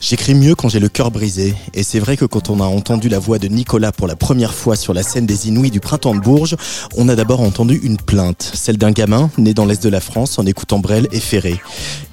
J'écris mieux quand j'ai le cœur brisé, et c'est vrai que quand on a entendu la voix de Nicolas pour la première fois sur la scène des Inouïs du printemps de Bourges, on a d'abord entendu une plainte, celle d'un gamin né dans l'Est de la France en écoutant Brel et Ferré.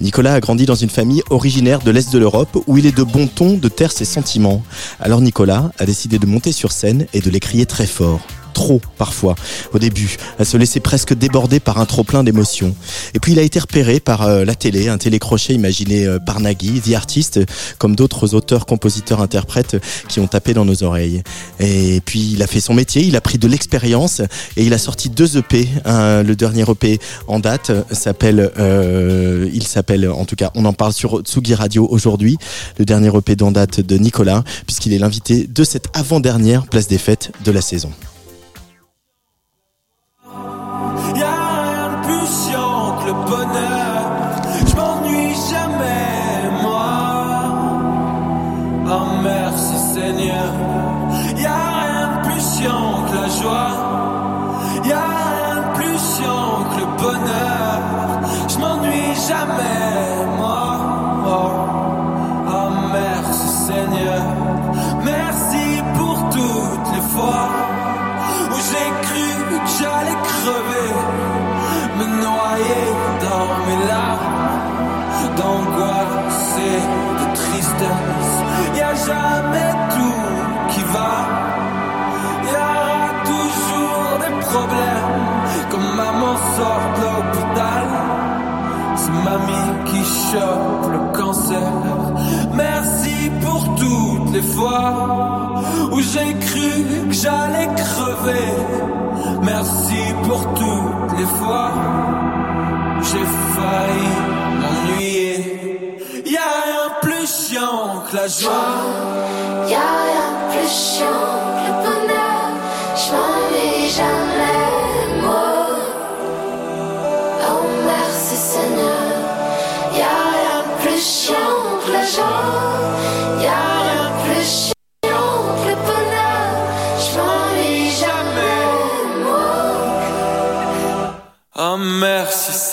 Nicolas a grandi dans une famille originaire de l'Est de l'Europe où il est de bon ton de taire ses sentiments. Alors Nicolas a décidé de monter sur scène et de les très fort trop parfois au début, à se laisser presque déborder par un trop plein d'émotions. Et puis il a été repéré par euh, la télé, un télécrochet imaginé euh, par Nagui, The Artist, comme d'autres auteurs, compositeurs, interprètes qui ont tapé dans nos oreilles. Et puis il a fait son métier, il a pris de l'expérience et il a sorti deux EP. Le dernier EP en date s'appelle, euh, il s'appelle, en tout cas, on en parle sur Tsugi Radio aujourd'hui. Le dernier EP en date de Nicolas, puisqu'il est l'invité de cette avant-dernière place des fêtes de la saison. J'allais crever. Merci pour toutes les fois j'ai failli m'ennuyer. Y a rien plus chiant que la joie. Y'a rien plus chiant que le bonheur, je m'ennuie jamais,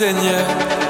Seigneur.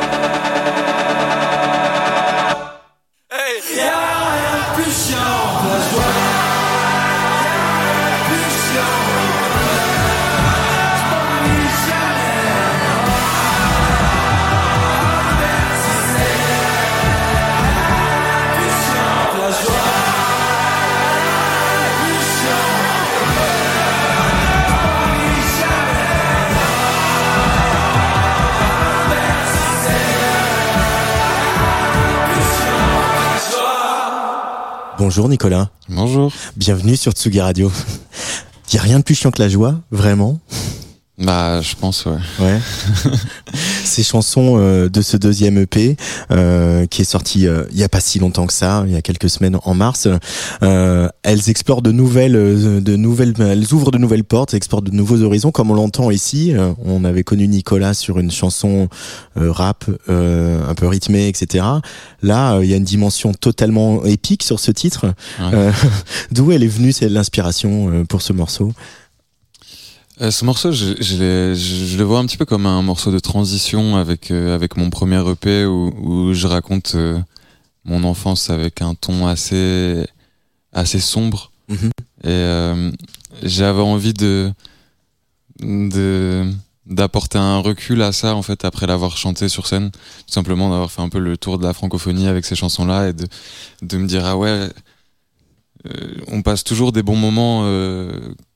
Bonjour Nicolas, Bonjour. bienvenue sur Tsugi Radio. Y a rien de plus chiant que la joie, vraiment? Bah, je pense, ouais. Ouais. Ces chansons euh, de ce deuxième EP euh, qui est sorti euh, il y a pas si longtemps que ça, il y a quelques semaines en mars, euh, elles explorent de nouvelles, euh, de nouvelles, elles ouvrent de nouvelles portes, explorent de nouveaux horizons, comme on l'entend ici. Euh, on avait connu Nicolas sur une chanson euh, rap, euh, un peu rythmée, etc. Là, il y a une dimension totalement épique sur ce titre. Ouais. Euh, D'où elle est venue, c'est l'inspiration euh, pour ce morceau Euh, ce morceau, je, le vois un petit peu comme un morceau de transition avec euh, avec mon premier EP où, où je raconte euh, mon enfance avec un ton assez assez sombre Mhm. et j'avais envie de de d'apporter un recul à ça en fait après l'avoir chanté sur scène tout simplement d'avoir fait un peu le tour de la francophonie avec ces chansons là et de de me dire ah ouais on passe toujours des bons moments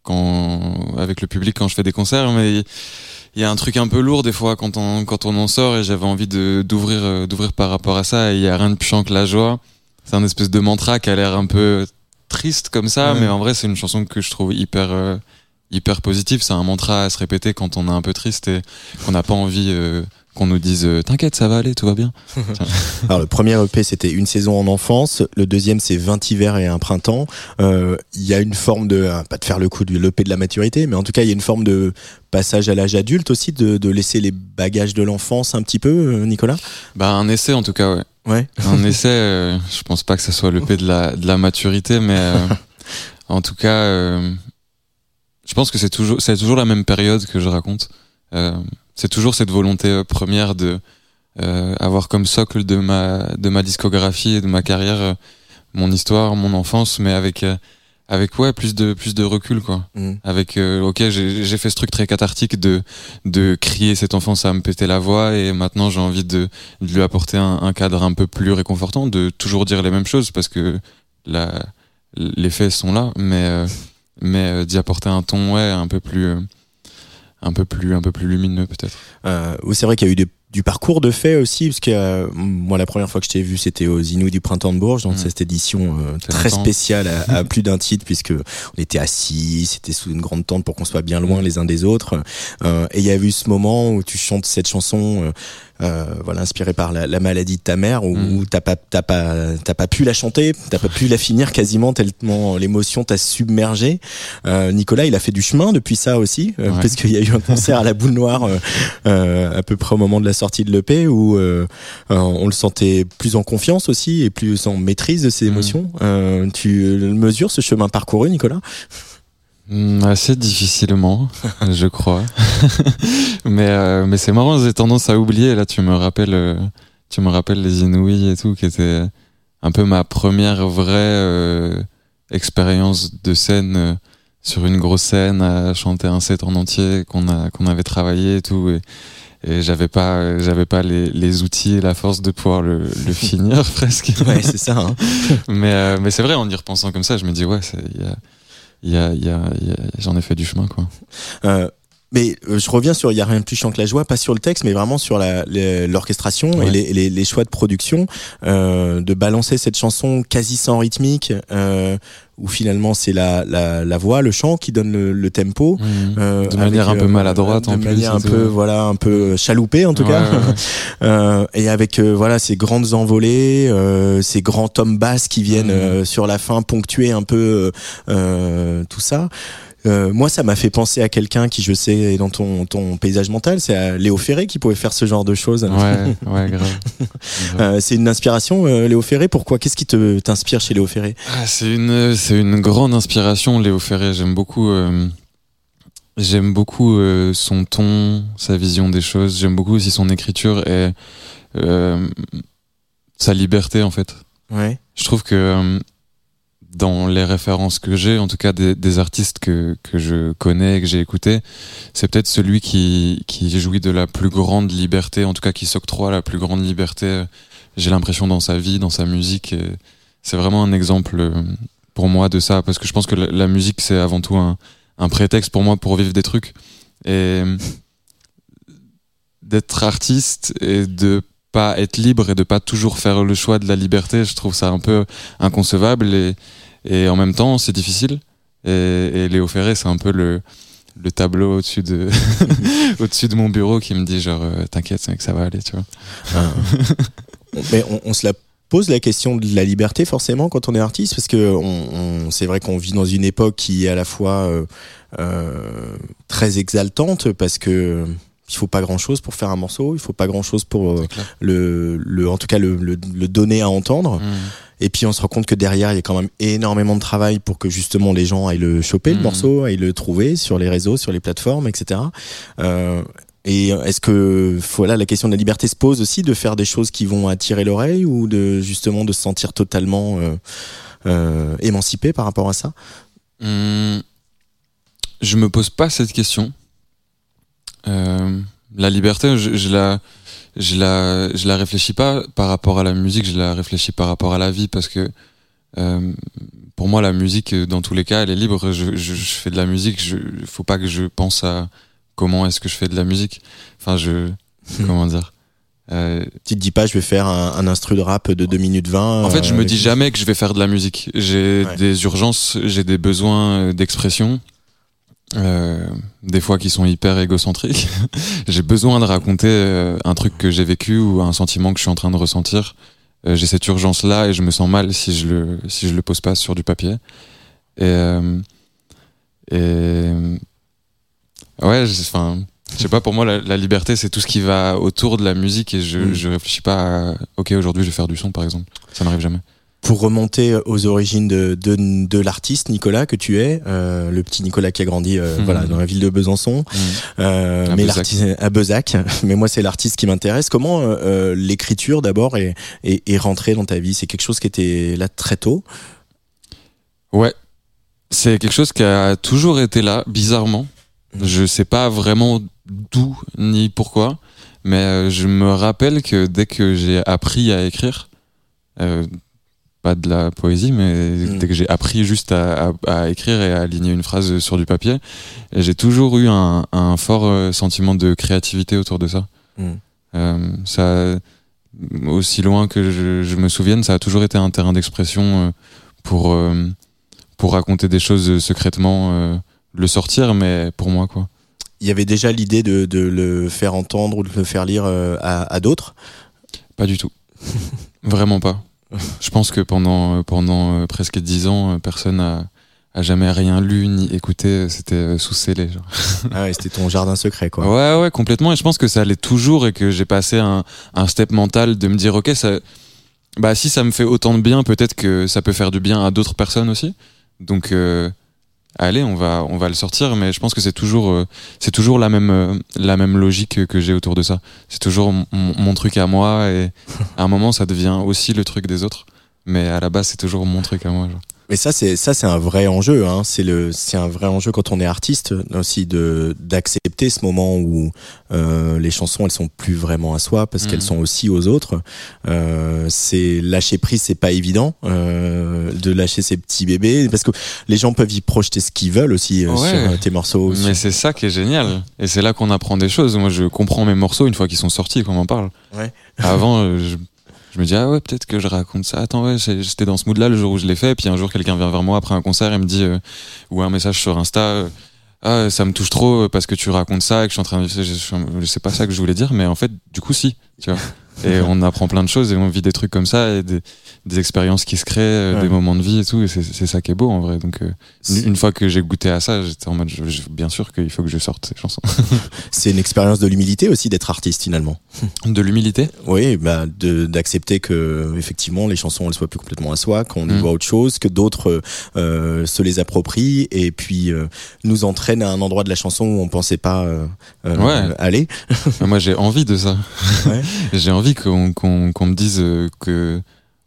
quand avec le public quand je fais des concerts mais il y a un truc un peu lourd des fois quand on quand on en sort et j'avais envie de d'ouvrir euh, d'ouvrir par rapport à ça et il y a rien de plus chiant que la joie c'est un espèce de mantra qui a l'air un peu triste comme ça Ouais. mais en vrai c'est une chanson que je trouve hyper euh, hyper positive c'est un mantra à se répéter quand on est un peu triste et qu'on n'a pas envie euh, qu'on nous dise euh, t'inquiète ça va aller tout va bien Alors le premier EP c'était une saison en enfance, le deuxième c'est 20 hivers et un printemps. Euh, Il y a une forme de, ah, pas de faire le coup de l'EP de la maturité, mais en tout cas il y a une forme de passage à l'âge adulte aussi, de, de laisser les bagages de l'enfance un petit peu, euh, Nicolas? Bah un essai en tout cas ouais Ouais. Un essai, euh, je pense pas que ça soit le P de la, de la maturité, mais euh, en tout cas, euh, je pense que c'est toujours, c'est toujours la même période que je raconte. C'est toujours cette volonté euh, première de euh, avoir comme socle de ma, de ma discographie et de ma carrière euh, mon histoire, mon enfance, mais avec, euh, avec ouais, plus de, plus de recul, quoi. Mhm. Avec, euh, ok, j'ai j'ai fait ce truc très cathartique de, de crier cette enfance à me péter la voix et maintenant j'ai envie de, de lui apporter un, un cadre un peu plus réconfortant, de toujours dire les mêmes choses parce que la, les faits sont là, mais, euh, mais d'y apporter un ton ouais, un peu plus, euh, un peu plus, un peu plus lumineux peut-être. Euh, oui, c'est vrai qu'il y a eu des- du parcours de fait aussi, parce que euh, moi la première fois que je t'ai vu c'était aux Inouïs du Printemps de Bourges, dans Mhm. cette édition euh, très longtemps. spéciale à, à plus d'un titre, puisque on était assis, c'était sous une grande tente pour qu'on soit bien loin les uns des autres. Euh, et il y a eu ce moment où tu chantes cette chanson, euh, voilà, inspirée par la, la maladie de ta mère, où, Mhm. où t'as pas, t'as pas, t'as pas pu la chanter, t'as pas pu la finir quasiment tellement l'émotion t'a submergé. Euh, Nicolas, il a fait du chemin depuis ça aussi, euh, Ouais. parce qu'il y a eu un concert à la Boule Noire euh, euh, à peu près au moment de la sortie de l'EP où euh, euh, on le sentait plus en confiance aussi et plus en maîtrise de ses Mhm. émotions. Euh, tu mesures ce chemin parcouru, Nicolas? Assez difficilement, je crois. mais euh, mais c'est marrant, j'ai tendance à oublier. Là, tu me rappelles, euh, tu me rappelles les Inouïs et tout, qui était un peu ma première vraie euh, expérience de scène euh, sur une grosse scène à chanter un set en entier qu'on a qu'on avait travaillé et tout. Et, et j'avais pas j'avais pas les, les outils et la force de pouvoir le, le finir presque. Ouais, c'est ça. hein. Mais, euh, mais c'est vrai, en y repensant comme ça, je me dis, ouais, c'est- il y a, y a, j'en ai fait du chemin, quoi. Mais euh, je reviens sur il y a rien de plus chiant que la joie, pas sur le texte, mais vraiment sur l'orchestration et les, les- les choix de production, euh, de balancer cette chanson quasi sans rythmique, euh, où finalement c'est la, la, la voix, le chant qui donne le, le tempo. euh, de manière avec, un peu euh, maladroite, de en plus, manière un peu voilà un peu chaloupée en tout Ouais, cas. ouais. Euh, et avec voilà ces grandes envolées euh, ces grands tomes basses qui viennent euh, sur la fin ponctuer un peu tout ça Euh, moi, ça m'a fait penser à quelqu'un qui, je sais, est dans ton, ton paysage mental. C'est à Léo Ferré qui pouvait faire ce genre de choses. Ouais, ouais, grave. Grave. Euh, c'est une inspiration, euh, Léo Ferré. Pourquoi? Qu'est-ce qui te t'inspire chez Léo Ferré? Ah, c'est une, c'est une grande inspiration, Léo Ferré. J'aime beaucoup, euh, j'aime beaucoup euh, son ton, sa vision des choses. J'aime beaucoup aussi son écriture et euh, sa liberté, en fait. Ouais. Je trouve que euh, dans les références que j'ai, en tout cas des, artistes que, que je connais et que j'ai écoutés, c'est peut-être celui qui, qui jouit de la plus grande liberté, en tout cas qui s'octroie la plus grande liberté, j'ai l'impression, dans sa vie, dans sa musique. C'est vraiment un exemple euh, pour moi de ça, parce que je pense que la, la musique, c'est avant tout un, un prétexte pour moi pour vivre des trucs. Et euh, d'être artiste et de pas être libre et de pas toujours faire le choix de la liberté, je trouve ça un peu inconcevable et, et en même temps c'est difficile. Et, et Léo Ferré, c'est un peu le, le tableau au-dessus de, au-dessus de mon bureau qui me dit genre euh, t'inquiète mec ça va aller tu vois. Mais on, on se la pose la question de la liberté forcément quand on est artiste parce que on, on- c'est vrai qu'on vit dans une époque qui est à la fois euh, euh, très exaltante parce que il faut pas grand chose pour faire un morceau, il faut pas grand chose pour euh, le, le en tout cas le, le, le donner à entendre. Mm. Et puis on se rend compte que derrière, il y a quand même énormément de travail pour que justement les gens aillent le choper, le Mhm. morceau, aillent le trouver sur les réseaux, sur les plateformes, etc. Euh, et est-ce que voilà la question de la liberté se pose aussi de faire des choses qui vont attirer l'oreille ou de justement de se sentir totalement euh, euh, émancipé par rapport à ça? Hum, je me pose pas cette question. Euh, la liberté, je, je la, je la, je la réfléchis pas par rapport à la musique, je la réfléchis par rapport à la vie parce que euh, pour moi la musique, dans tous les cas, elle est libre. Je, je, je fais de la musique, je, faut pas que je pense à comment est-ce que je fais de la musique. Enfin, je, comment dire. Euh, Tu te dis pas, je vais faire un, un instru de rap de 2 minutes 20 en fait, je euh, me dis jamais que je vais faire de la musique. J'ai Ouais. des urgences, j'ai des besoins d'expression, euh, des fois qui sont hyper égocentriques. j'ai besoin de raconter euh, un truc que j'ai vécu ou un sentiment que je suis en train de ressentir. Euh, j'ai cette urgence-là et je me sens mal si je le si je le pose pas sur du papier. Et et ouais, enfin. Je sais pas, pour moi, la, la liberté, c'est tout ce qui va autour de la musique et je, Mm. je réfléchis pas à, ok, aujourd'hui, je vais faire du son, par exemple. Ça n'arrive jamais. Pour remonter aux origines de, de, de l'artiste Nicolas que tu es, euh, le petit Nicolas qui a grandi euh, Mhm. voilà dans la ville de Besançon, euh, À mais l'artiste à Bezac. Mais moi c'est l'artiste qui m'intéresse. Comment euh, euh, l'écriture d'abord est, est, est rentrée dans ta vie? C'est quelque chose qui était là très tôt? Ouais. C'est quelque chose qui a toujours été là, bizarrement. Je sais pas vraiment d'où ni pourquoi, mais euh, je me rappelle que dès que j'ai appris à écrire, euh, pas de la poésie, mais Mm. dès que j'ai appris juste à, à- à écrire et à aligner une phrase sur du papier, j'ai toujours eu un, un fort euh, sentiment de créativité autour de ça. Mm. Euh, ça, aussi loin que je, je me souvienne, ça a toujours été un terrain d'expression euh, pour pour raconter des choses secrètement, le sortir, mais pour moi quoi. Il y avait déjà l'idée de, de le faire entendre ou de le faire lire à, à d'autres? Pas du tout. Vraiment pas. Je pense que pendant, pendant euh, presque dix ans, euh, personne a, a jamais rien lu ni écouté. C'était euh, sous scellé. Genre. Ah ouais, c'était ton jardin secret quoi. Ouais, ouais, complètement. Et je pense que ça allait toujours et que j'ai passé un, un step mental de me dire, ok, ça, bah si ça me fait autant de bien, peut-être que ça peut faire du bien à d'autres personnes aussi. Donc, euh, allez, on va, on va le sortir. Mais je pense que c'est toujours, euh, c'est toujours la même, euh, la même logique que j'ai autour de ça. C'est toujours mon, truc à moi et à un moment, ça devient aussi le truc des autres. Mais à la base, c'est toujours mon truc à moi. Mais ça, c'est ça, c'est un vrai enjeu. Hein. C'est le, c'est un vrai enjeu quand on est artiste aussi de d'accepter ce moment où euh, les chansons elles sont plus vraiment à soi parce qu'elles sont aussi aux autres. Euh, c'est lâcher prise, c'est pas évident euh, de lâcher ses petits bébés parce que les gens peuvent y projeter ce qu'ils veulent aussi euh, Ouais. sur euh, tes morceaux. Mais c'est ça qui est génial. Et c'est là qu'on apprend des choses. Moi, je comprends mes morceaux une fois qu'ils sont sortis, qu'on m'en parle. Ouais. Avant, euh, je, je me dis, ah ouais, peut-être que je raconte ça. Attends, ouais, j'étais dans ce mood-là le jour où je l'ai fait. Puis un jour, quelqu'un vient vers moi après un concert et me dit, euh, ou un message sur Insta, euh, ah, ça me touche trop euh, parce que tu racontes ça et que je suis en train de. Je sais pas ça que je voulais dire, mais en fait, du coup, si. Tu vois. Et on apprend plein de choses et on vit des trucs comme ça et des, des expériences qui se créent, euh, Ouais. des moments de vie et tout. Et c'est ça qui est beau en vrai. Donc, euh, une, fois que j'ai goûté à ça, j'étais en mode, je- je- bien sûr qu'il faut que je sorte ces chansons. C'est une expérience de l'humilité aussi d'être artiste finalement. De l'humilité? Oui, bah d'accepter que effectivement les chansons elles soient plus complètement à soi, qu'on y Mm. voit autre chose, que d'autres euh, se les approprient et puis euh, nous entraînent à un endroit de la chanson où on pensait pas Ouais. aller. Moi, j'ai envie de ça. Ouais. j'ai envie qu'on me dise euh, que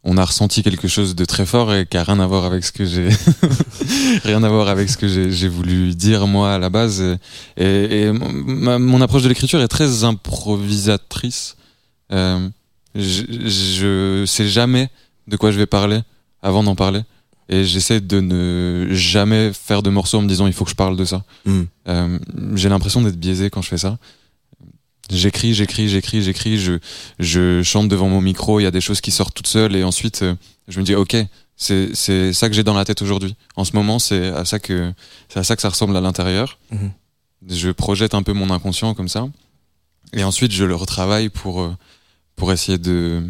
on a ressenti quelque chose de très fort et qui a rien à voir avec ce que j'ai rien à voir avec ce que j'ai voulu dire moi à la base et, et ma- mon approche de l'écriture est très improvisatrice euh, je, je sais jamais de quoi je vais parler avant d'en parler et j'essaie de ne jamais faire de morceaux en me disant il faut que je parle de ça Mm. euh, j'ai l'impression d'être biaisé quand je fais ça. J'écris, j'écris, j'écris, j'écris, je, je chante devant mon micro, il y a des choses qui sortent toutes seules et ensuite euh, je me dis ok, c'est, c'est ça que j'ai dans la tête aujourd'hui. En ce moment, c'est à ça que, c'est à ça que ça ressemble à l'intérieur. Mhm. Je projette un peu mon inconscient comme ça et ensuite je le retravaille pour, euh, pour essayer de,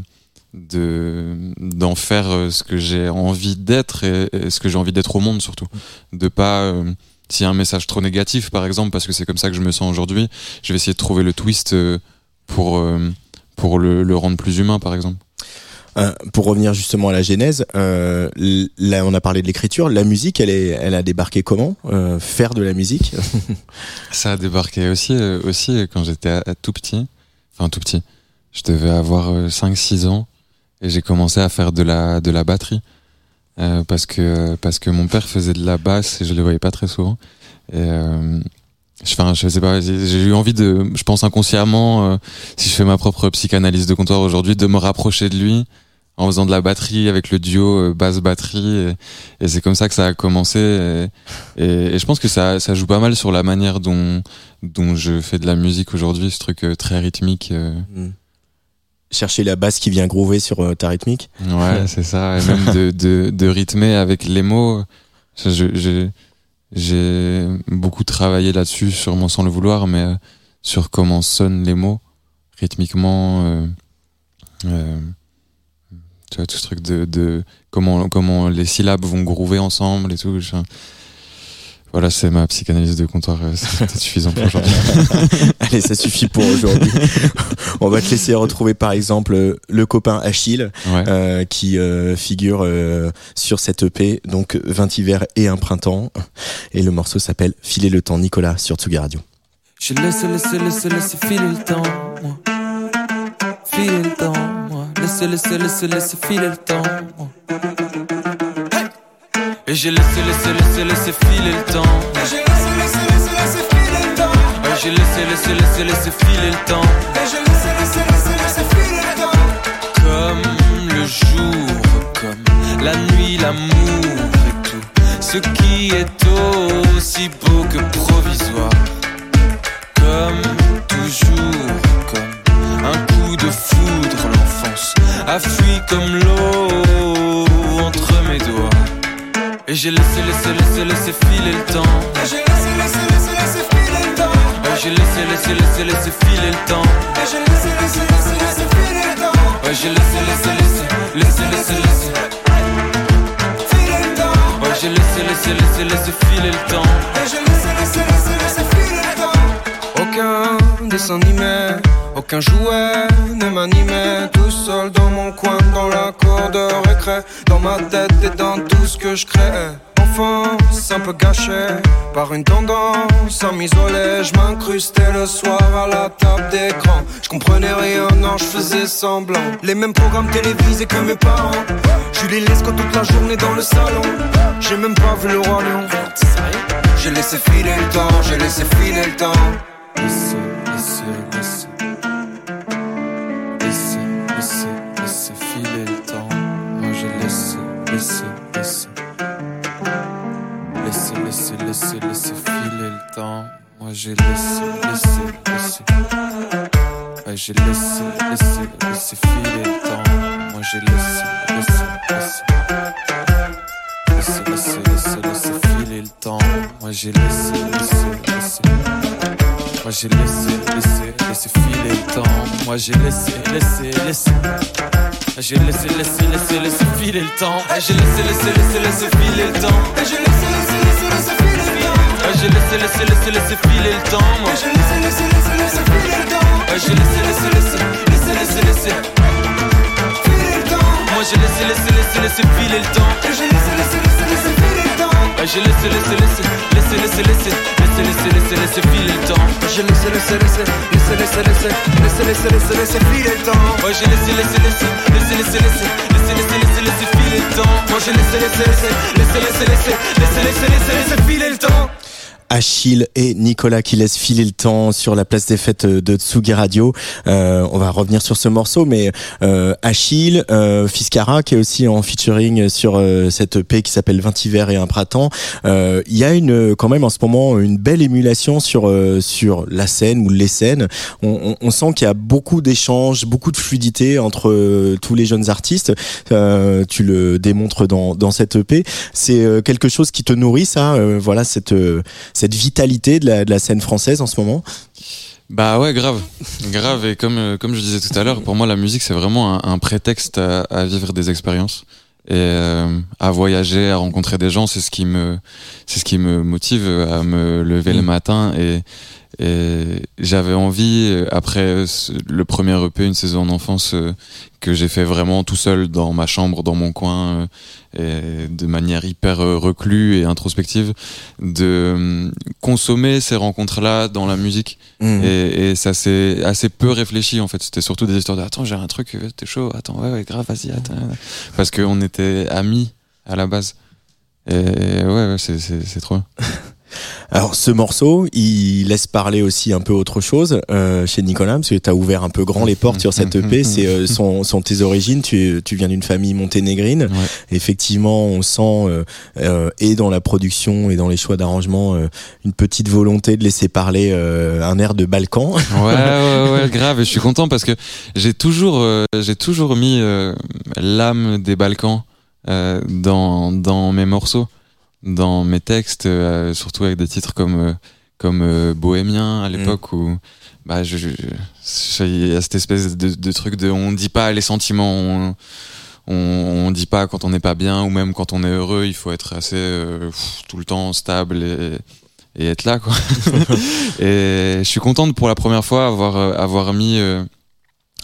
de, d'en faire euh, ce que j'ai envie d'être et, et ce que j'ai envie d'être au monde surtout. De pas, euh, s'il y a un message trop négatif, par exemple, parce que c'est comme ça que je me sens aujourd'hui, je vais essayer de trouver le twist euh, pour, euh, pour le, le rendre plus humain, par exemple. Euh, pour revenir justement à la genèse, euh, là on a parlé de l'écriture, la musique, elle est, elle a débarqué comment? Euh, Faire de la musique? Ça a débarqué aussi, aussi quand j'étais tout petit. Enfin, tout petit. Je devais avoir 5-6 ans et j'ai commencé à faire de la, de la batterie. Euh, parce que, parce que mon père faisait de la basse et je le voyais pas très souvent. Et, euh, je, enfin, je sais pas, j'ai eu envie de, je pense inconsciemment, euh, si je fais ma propre psychanalyse de comptoir aujourd'hui, de me rapprocher de lui en faisant de la batterie avec le duo euh, basse-batterie. Et, et c'est comme ça que ça a commencé. Et, et, je pense que ça, ça joue pas mal sur la manière dont, dont je fais de la musique aujourd'hui, ce truc euh, très rythmique. euh. Chercher la basse qui vient groover sur euh, ta rythmique Ouais, c'est ça. Et même de, de, de rythmer avec les mots. J'ai beaucoup travaillé là-dessus, sûrement sans le vouloir, mais euh, sur comment sonnent les mots rythmiquement. euh, euh, tu vois, tout ce truc de, de comment, comment les syllabes vont groover ensemble et tout. je- Voilà, c'est ma psychanalyse de comptoir. euh, C'est suffisant pour aujourd'hui. Allez, ça suffit pour aujourd'hui. on va te laisser retrouver par exemple le copain Achille Ouais. euh, qui euh, figure euh, sur cette EP, donc 20 hivers et un printemps. Et le morceau s'appelle Filer le temps, Nicolas, sur Tsugi Radio. J'ai laissé, laissé, laissé, laissé filer le temps, moi. Filer le temps, moi. Laissé, laissé, laissé, laissé filer le temps, moi. Et j'ai laissé, laissé, laissé, laissé filer le temps. Et j'ai laissé, laissé, laissé, laissé filer le temps. Et j'ai laissé, laissé, laissé, laissé filer le temps. Et j'ai laissé, laissé, laissé, laissé filer le temps. Comme le jour, comme la nuit, l'amour et tout. Ce qui est aussi beau que provisoire comme toujours, comme un coup de foudre, l'enfance a fui comme l'eau entre mes doigts. Et j'ai laissé, laissé, laissé, laissé filer le temps. Et j'ai laissé, laissé, laissé, laissé filer le temps. Et j'ai laissé, laissé, laissé, laissé filer le temps. Et j'ai laissé, laissé, laissé, laissé filer le temps. Ouais, j'ai laissé, laissé, laissé, laissé, laissé, laissé. Filer le temps. Ouais, j'ai laissé, laissé, laissé, laissé filer le temps. Et j'ai laissé, laissé, laissé, Animé, aucun jouet ne m'animait. Tout seul dans mon coin, dans la cour de récré. Dans ma tête et dans tout ce que je crée. Enfance un peu gâchée par une tendance à m'isoler. Je m'incrustais le soir à la table d'écran. Je comprenais rien, non je faisais semblant. Les mêmes programmes télévisés que mes parents. Julie Lescaut toute la journée dans le salon. J'ai même pas vu le roi lion. J'ai laissé filer le temps, j'ai laissé filer le temps. Laissez, laissez, laissez. Laissez, laissez, filer le temps. Moi j'ai laissé, laissé, laissé. Laissez, laissez, laissez, laissez filer le temps. Moi j'ai laissé, laissé, laissé. Ouais, j'ai laissé, laissé, laissé filer le temps. Moi j'ai laissé, laissé, laissé. Laissez, laissez, laissez, laissez filer le temps. Moi j'ai laissé, laissé, laissé. Moi j'ai laissé, laissé, laissé filer le temps. Moi j'ai laissé, laissé, laissé. J'ai laissé, laissé, laissé, laissé filer le temps. J'ai laissé, laissé, laissé, laissé filer le temps. J'ai laissé, laissé, laissé, laissé filer le temps. J'ai laissé, laissé, laissé, laissé filer le temps. J'ai laissé, laissé, laissé, laissé filer le temps. J'ai laissé, laissé, laissé, laissé, laissé, laissé. Filer le temps. Moi j'ai laissé, laissé, laissé, laissé filer le temps. J'ai laissé, laissé, laissé, laissé filer le temps. J'ai laissé, laissé, laissé, laissé, laissé, laissé, laissé, laissé, laissé, laissé filer le temps. J'ai laissé, laissé, laissé, laissé, laissé, laissé, laissé, laissé, laissé, laissé filer le temps. J'ai laissé, laissé, laissé, laissé, laissé, laissé, laissé, laissé, laissé, laissé filer le temps. Moi j'ai laissé, laissé, laissé, laissé, laissé, laissé, laissé, laissé, laissé, laissé filer le temps. Achille et Nicolas qui laissent filer le temps sur la place des fêtes de Tsugi Radio. Euh, on va revenir sur ce morceau, mais euh, Achille, euh, Fiskara qui est aussi en featuring sur euh, cette EP qui s'appelle 20 hivers et un printemps. Euh, Il y a une quand même en ce moment une belle émulation sur euh, sur la scène ou les scènes. On, on, on sent qu'il y a beaucoup d'échanges, beaucoup de fluidité entre tous les jeunes artistes. Tu le démontres dans dans cette EP. C'est quelque chose qui te nourrit, ça. voilà cette cette vitalité de la, de la scène française en ce moment Bah ouais, grave, grave. Et comme euh, comme je disais tout à l'heure, pour moi la musique c'est vraiment un, un prétexte à, à vivre des expériences et euh, à voyager, à rencontrer des gens. C'est ce qui me c'est ce qui me motive à me lever le Mm. matin et et j'avais envie, après le premier EP, une saison en enfance, euh, que j'ai fait vraiment tout seul dans ma chambre, dans mon coin, euh, et de manière hyper euh, reclue et introspective, de consommer ces rencontres-là dans la musique. Mhm. Et, et ça s'est assez peu réfléchi en fait. C'était surtout des histoires de attends j'ai un truc, t'es chaud, attends ouais, ouais grave vas-y attends. Parce qu'on était amis à la base. Et ouais, ouais c'est, trop bien. Alors ce morceau, il laisse parler aussi un peu autre chose euh, chez Nicolas, parce que tu as ouvert un peu grand les portes sur cette EP. C'est euh, son, son tes origines. Tu, tu viens d'une famille monténégrine. Ouais. Effectivement, on sent euh, euh, et dans la production et dans les choix d'arrangement euh, une petite volonté de laisser parler euh, un air de Balkan. Ouais, ouais, ouais, grave. Et je suis content parce que j'ai toujours, euh, j'ai toujours mis euh, l'âme des Balkans euh, dans dans mes morceaux, dans mes textes, euh, surtout avec des titres comme euh, comme euh, Bohémien à l'époque où bah je, je, je- il y a cette espèce de, de truc de on dit pas les sentiments. On, on, on dit pas quand on n'est pas bien ou même quand on est heureux, il faut être assez euh, pff, tout le temps stable et, et être là quoi. et je suis contente pour la première fois avoir avoir mis euh,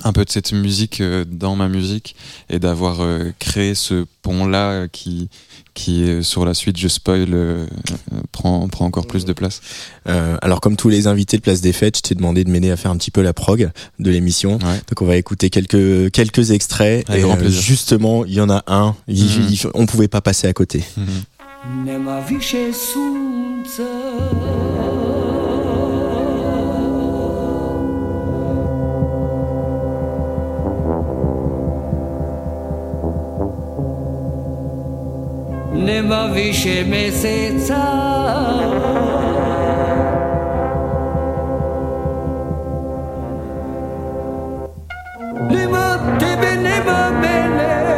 un peu de cette musique euh, dans ma musique et d'avoir euh, créé ce pont là qui qui euh, sur la suite je spoil euh, euh, prend prend encore plus de place. Euh, alors comme tous les invités de Place des Fêtes, je t'ai demandé de m'aider à faire un petit peu la prog de l'émission. Ouais. Donc on va écouter quelques quelques extraits. Avec et grand euh, plaisir. justement, il y en a un. il- Mhm. il- on pouvait pas passer à côté. Nema nebaviše meseca Nema tebe, nema mene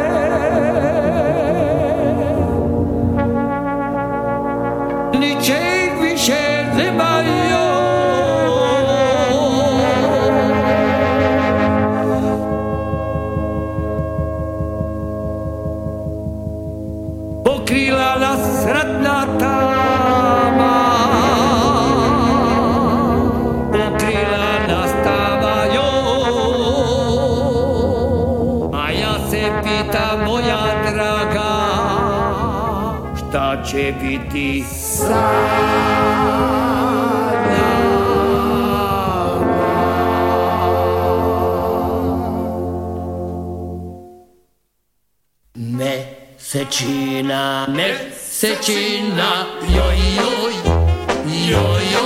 lieviti. Sana. Messecina, Messecina, io yo yo yo,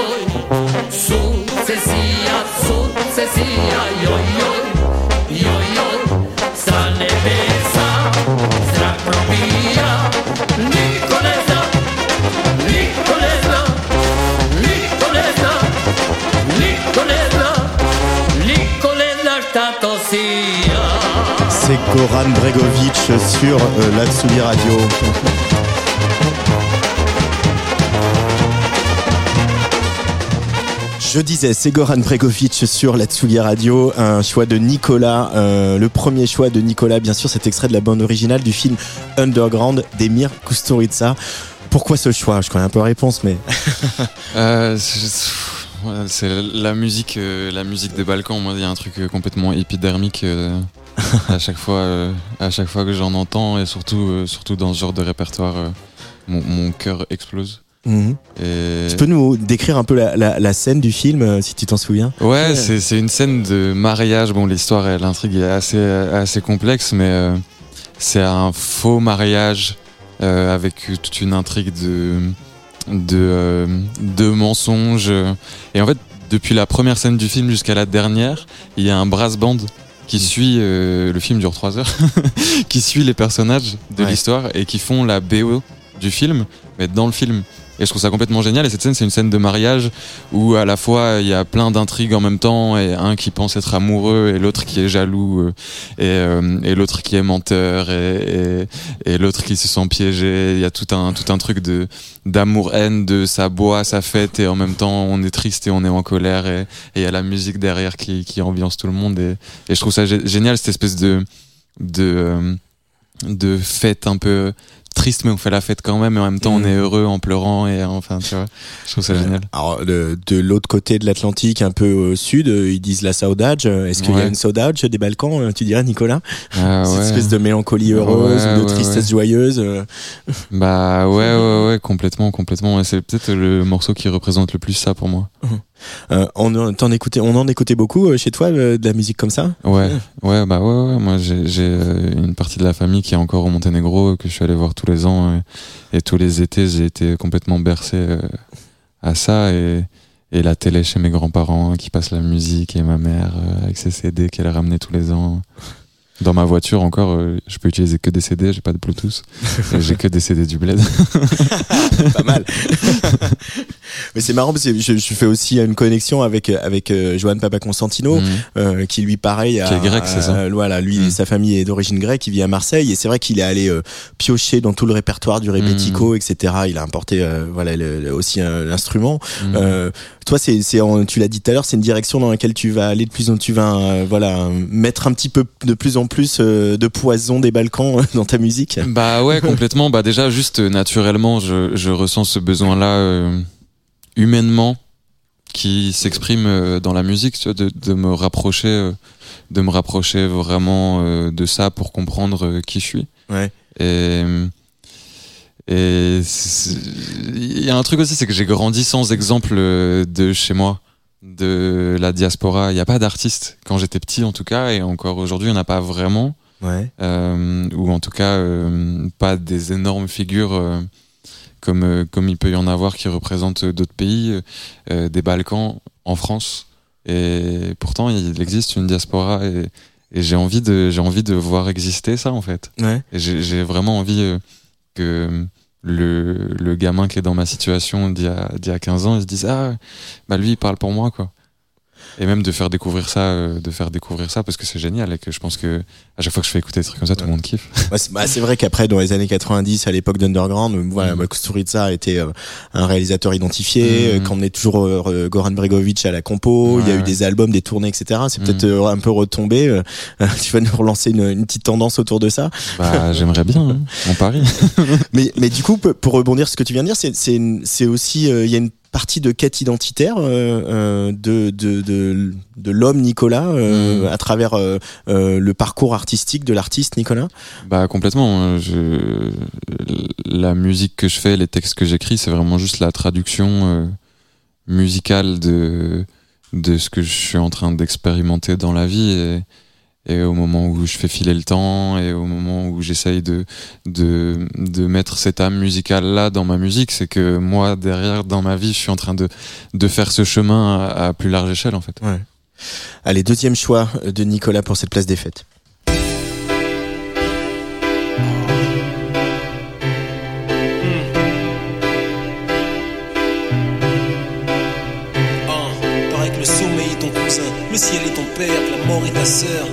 su se sia, su se sia, io yo. C'est Goran Bregovic sur euh, la Radio. Je disais, c'est Goran Bregovic sur la Tsugi Radio, un choix de Nicolas, euh, le premier choix de Nicolas, bien sûr, cet extrait de la bande originale du film Underground d'Emir Kusturica. Pourquoi ce choix? Je connais un peu la réponse, mais Euh, c'est la musique, euh, la musique des Balkans. Moi, il y a un truc complètement épidermique à chaque fois, euh, à chaque fois que j'en entends, et surtout, euh, surtout dans ce genre de répertoire, euh, mon, mon cœur explose. Mhm. Et... tu peux nous décrire un peu la, la- la scène du film, euh, si tu t'en souviens? Ouais, c'est c'est une scène de mariage. Bon, l'histoire et l'intrigue est assez assez complexe, mais euh, c'est un faux mariage euh, avec toute une intrigue de de euh, de mensonges. Et en fait, depuis la première scène du film jusqu'à la dernière, il y a un brass band qui suit euh, le film dure 3 heures, qui suit les personnages de Ouais. l'histoire et qui font la BO du film, mais dans le film. Et je trouve ça complètement génial. Et cette scène, c'est une scène de mariage où à la fois il y a plein d'intrigues en même temps et un qui pense être amoureux et l'autre qui est jaloux euh, et, euh, et l'autre qui est menteur et, l'autre qui se sent piégé. Il y a tout un tout un truc de d'amour haine, de ça boit, ça fête et en même temps on est triste et on est en colère et il y a la musique derrière qui qui ambiance tout le monde et, je trouve ça gé- génial cette espèce de de euh, de fête un peu triste, mais on fait la fête quand même, et en même temps, Mm. on est heureux en pleurant, et enfin, tu vois, je trouve ça génial. Alors, de, de l'autre côté de l'Atlantique, un peu au sud, euh, ils disent la saudade. Est-ce qu'il y a une saudade des Balkans, euh, tu dirais, Nicolas? Ah, Cette ouais. espèce de mélancolie heureuse Ouais, ou de tristesse joyeuse euh. Bah ouais, ouais, ouais, complètement, complètement. C'est peut-être le morceau qui représente le plus ça pour moi. Euh, on, en- écoutait, on en écoutait beaucoup euh, chez toi, euh, de la musique comme ça Ouais, ouais, bah ouais, ouais. Moi, j'ai une partie de la famille qui est encore au Monténégro, que je suis allé voir tous les ans. Et, et tous les étés, j'ai été complètement bercé à ça. Et, et la télé chez mes grands-parents qui passe la musique et ma mère avec ses CD qu'elle ramenait tous les ans. Dans ma voiture encore, euh, je peux utiliser que des CD, j'ai pas de Bluetooth. Et j'ai que des CD du bled. Pas mal. Mais c'est marrant parce que je, je fais aussi une connexion avec avec euh, Johan Papa Constantino. Mm. euh, qui lui pareil a, Qui est grec, c'est ça euh, voilà lui Mm. sa famille est d'origine grecque il vit à Marseille et c'est vrai qu'il est allé euh, piocher dans tout le répertoire du rebetiko etc il a importé euh, voilà le- le- aussi euh, l'instrument Mm. euh, toi c'est c'est tu l'as dit tout à l'heure c'est une direction dans laquelle tu vas aller de plus en tu vas euh, voilà mettre un petit peu de plus en plus euh, de poison des Balkans dans ta musique Bah ouais, complètement. Bah déjà, juste naturellement, je, je ressens ce besoin-là euh, humainement qui s'exprime euh, dans la musique, tu vois, de, de me rapprocher, euh, de me rapprocher vraiment euh, de ça pour comprendre qui je suis. Ouais. Et et il y a un truc aussi, c'est que j'ai grandi sans exemple de chez moi, de la diaspora. Il n'y a pas d'artiste quand j'étais petit, en tout cas, et encore aujourd'hui, il n'y en a pas vraiment ouais euh, ou en tout cas euh, pas des énormes figures euh, comme euh, comme il peut y en avoir qui représentent d'autres pays, euh, des Balkans en France. Et pourtant, il existe une diaspora et, et j'ai envie de j'ai envie de voir exister ça en fait. ouais Et j'ai vraiment envie euh, que le, le gamin qui est dans ma situation d'il y y a 15 ans, il se dise ah bah lui il parle pour moi quoi. Et même de faire découvrir ça, euh, de faire découvrir ça parce que c'est génial et que je pense que à chaque fois que je fais écouter des trucs comme ça, tout le monde kiffe. Bah, c'est bah, c'est vrai qu'après, dans les années 90, à l'époque d'Underground, euh, voilà, bah, Kusturica était euh, un réalisateur identifié, Mhm. euh, qu'on est toujours euh, Goran Bregovic à la compo, il y a Ouais. eu des albums, des tournées, etc. C'est Mhm. peut-être euh, un peu retombé. euh, tu vas nous relancer une, une petite tendance autour de ça. Bah j'aimerais bien, hein, mon pari. Mais, mais du coup, pour rebondir sur ce que tu viens de dire, c'est, aussi, euh, il y a une partie de quête identitaire euh, euh, de, de, de, de l'homme Nicolas euh, Mhm. à travers le parcours artistique de l'artiste Nicolas? Bah complètement. Je... La musique que je fais, les textes que j'écris, c'est vraiment juste la traduction musicale de de ce que je suis en train d'expérimenter dans la vie et, et au moment où je fais filer le temps et au moment où j'essaye de, de de mettre cette âme musicale là dans ma musique, c'est que moi derrière dans ma vie, je suis en train de de faire ce chemin à, plus large échelle en fait. Allez, deuxième choix de Nicolas pour cette place des fêtes. Le ciel est ton père, la mort est ta sœur,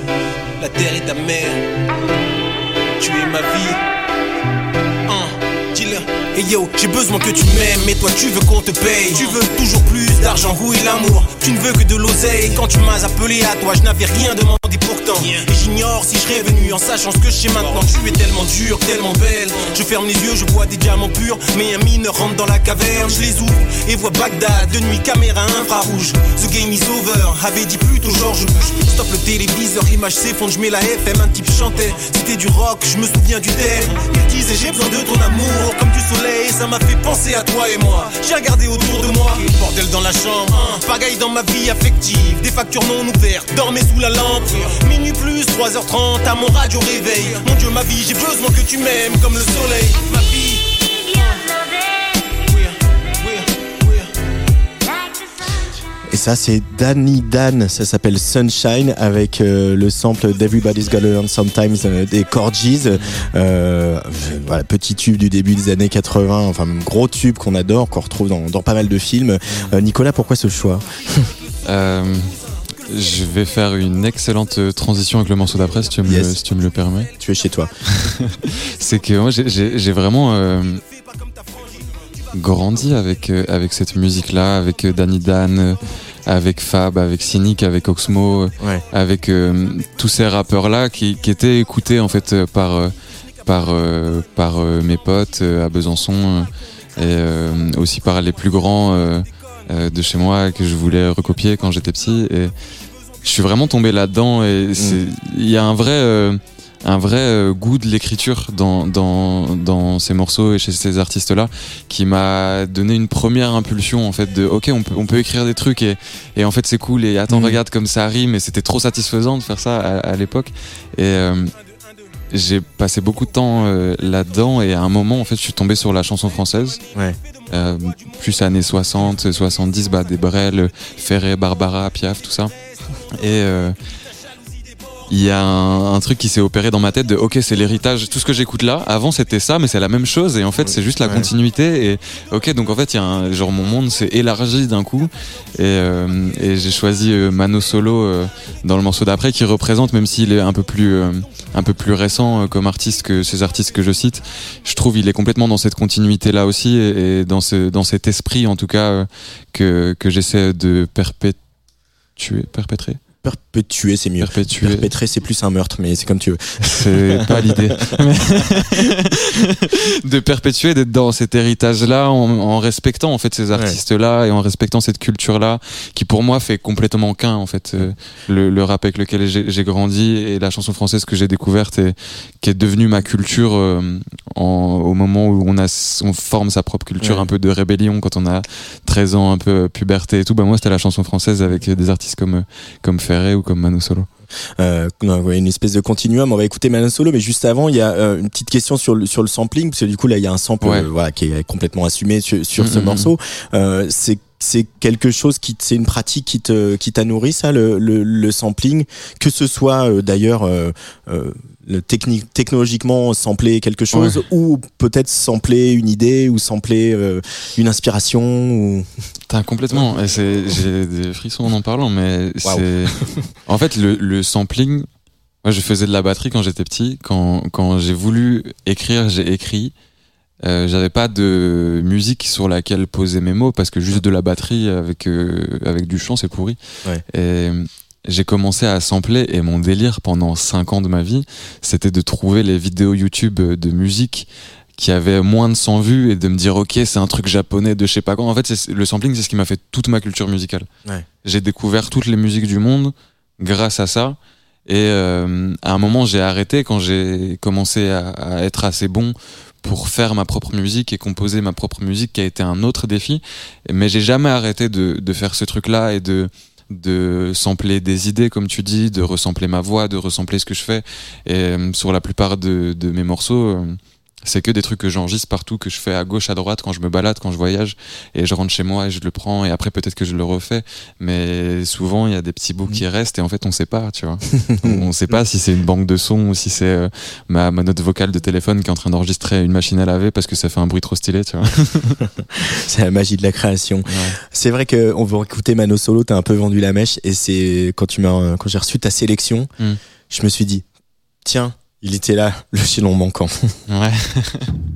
la terre est ta mère. Tu es ma vie. Ah, dis-le. Hey yo, j'ai besoin que tu m'aimes, mais toi tu veux qu'on te paye. Tu veux toujours plus d'argent, où est l'amour Tu ne veux que de l'oseille. Quand tu m'as appelé à toi, je n'avais rien demandé Et j'ignore si je serais venu en sachant ce que je sais maintenant. Tu es tellement dur, tellement belle. Je ferme les yeux, je vois des diamants purs. Mais un mineur rentre dans la caverne, je les ouvre et vois Bagdad. De nuit, caméra infrarouge. The game is over, avait dit plutôt George Bush. Stop le téléviseur, l'image s'effondre, je mets la FM. Un type chantait, c'était du rock, je me souviens du thème. Il disait j'ai besoin de ton amour, comme du soleil, ça m'a fait penser à toi et moi. J'ai regardé autour de moi, bordel dans la chambre, pagaille dans ma vie affective, des factures non ouvertes, dormez sous la lampe. Minuit plus, 3h30, à mon radio réveil. Mon Dieu, ma vie, j'ai besoin que tu m'aimes comme le soleil. Ma vie. Oui, oui, oui. Et ça, c'est Danny Dan. Ça s'appelle Sunshine avec euh, le sample d'Everybody's Gotta Learn Sometimes euh, des Corgis. Euh, voilà, petit tube du début des années 80. Enfin, gros tube qu'on adore, qu'on retrouve dans, dans pas mal de films. Euh, Nicolas, pourquoi ce choix? Euh, je vais faire une excellente transition avec le morceau d'après, si, tu me- Yes. si tu me le permets. Tu es chez toi. C'est que moi, j'ai- vraiment euh, grandi avec, euh, avec cette musique-là, avec euh, Danny Dan, avec Fab, avec Cynic, avec Oxmo, Ouais. avec euh, tous ces rappeurs-là qui, qui étaient écoutés en fait par, par, par mes potes à Besançon et aussi par les plus grands de chez moi que je voulais recopier quand j'étais petit. Et je suis vraiment tombé là-dedans et c'est- il y a un vrai, euh, un vrai euh, goût de l'écriture dans, dans, dans ces morceaux et chez ces artistes-là qui m'a donné une première impulsion en fait de ok on peut, on peut écrire des trucs et, et en fait c'est cool et attends Mhm. regarde comme ça rime et c'était trop satisfaisant de faire ça à, à l'époque et euh, j'ai passé beaucoup de temps euh, là-dedans et à un moment en fait je suis tombé sur la chanson française Ouais. Euh, plus années 60 70 bah des Brel Ferré Barbara Piaf tout ça. Et euh, il y a un, un truc qui s'est opéré dans ma tête de ok c'est l'héritage. Tout ce que j'écoute là avant c'était ça mais c'est la même chose. Et en fait c'est juste la Ouais. continuité. Et ok donc en fait il y a un genre mon monde s'est élargi d'un coup. Et, euh, et j'ai choisi Mano Solo euh, dans le morceau d'après qui représente même s'il est un peu plus un peu plus récent euh, comme artiste que ces artistes que je cite je trouve il est complètement dans cette continuité là aussi et, dans ce dans cet esprit en tout cas euh, que que j'essaie de perpétuer perpétrer Perpétuer, c'est mieux. perpétuer Perpétrer, c'est plus un meurtre, mais c'est comme tu veux. c'est pas l'idée. De perpétuer, d'être dans cet héritage-là, en, en respectant en fait ces artistes-là et en respectant cette culture-là, qui pour moi fait complètement qu'un en fait. Euh, Le, le rap avec lequel j'ai j'ai grandi et la chanson française que j'ai découverte et qui est devenue ma culture euh, en- au moment où on a on forme sa propre culture, Ouais. un peu de rébellion quand on a 13 ans, un peu puberté et tout. Bah moi c'était la chanson française avec des artistes comme comme Ou comme Mano Solo. Euh, une espèce de continuum. On va écouter Manon Solo, mais juste avant, il y a euh, une petite question sur le, sur le sampling, parce que du coup, là, il y a un sample Ouais. euh, voilà, qui est complètement assumé sur, sur ce Mhm, morceau. Euh, c'est c'est quelque chose qui c'est une pratique qui te qui t'a nourri ça le, le, le sampling? Que ce soit euh, d'ailleurs euh, euh, technique technologiquement sampler quelque chose ou peut-être sampler une idée ou sampler euh, une inspiration ou Putain, complètement. Et c'est, j'ai des frissons en en parlant, mais c'est. En fait, le, le sampling. Moi, je faisais de la batterie quand j'étais petit. Quand, quand j'ai voulu écrire, j'ai écrit. Euh, j'avais pas de musique sur laquelle poser mes mots parce que juste de la batterie avec euh, avec du chant c'est pourri. Ouais. Et j'ai commencé à sampler et mon délire pendant 5 ans de ma vie, c'était de trouver les vidéos YouTube de musique qui avaient moins de 100 vues et de me dire ok c'est un truc japonais de je sais pas quoi. En fait le sampling c'est ce qui m'a fait toute ma culture musicale. Ouais. J'ai découvert toutes les musiques du monde grâce à ça. Et euh, à un moment j'ai arrêté quand j'ai commencé à, à être assez bon pour faire ma propre musique et composer ma propre musique qui a été un autre défi. Mais j'ai jamais arrêté de, de faire ce truc-là et de de sampler des idées comme tu dis, de resampler ma voix, de resampler ce que je fais. Et euh, sur la plupart de, de mes morceaux, euh, c'est que des trucs que j'enregistre partout, que je fais à gauche, à droite, quand je me balade, quand je voyage, et je rentre chez moi et je le prends, et après peut-être que je le refais. Mais souvent, il y a des petits bouts qui restent, et en fait, on sait pas, tu vois. on sait pas si c'est une banque de sons ou si c'est euh, ma, ma note vocale de téléphone qui est en train d'enregistrer une machine à laver parce que ça fait un bruit trop stylé, tu vois. c'est la magie de la création C'est vrai que on veut écouter Mano Solo, t'as un peu vendu la mèche et c'est quand tu m'as quand j'ai reçu ta sélection, Mm. je me suis dit tiens, il était là le filon manquant. Ouais.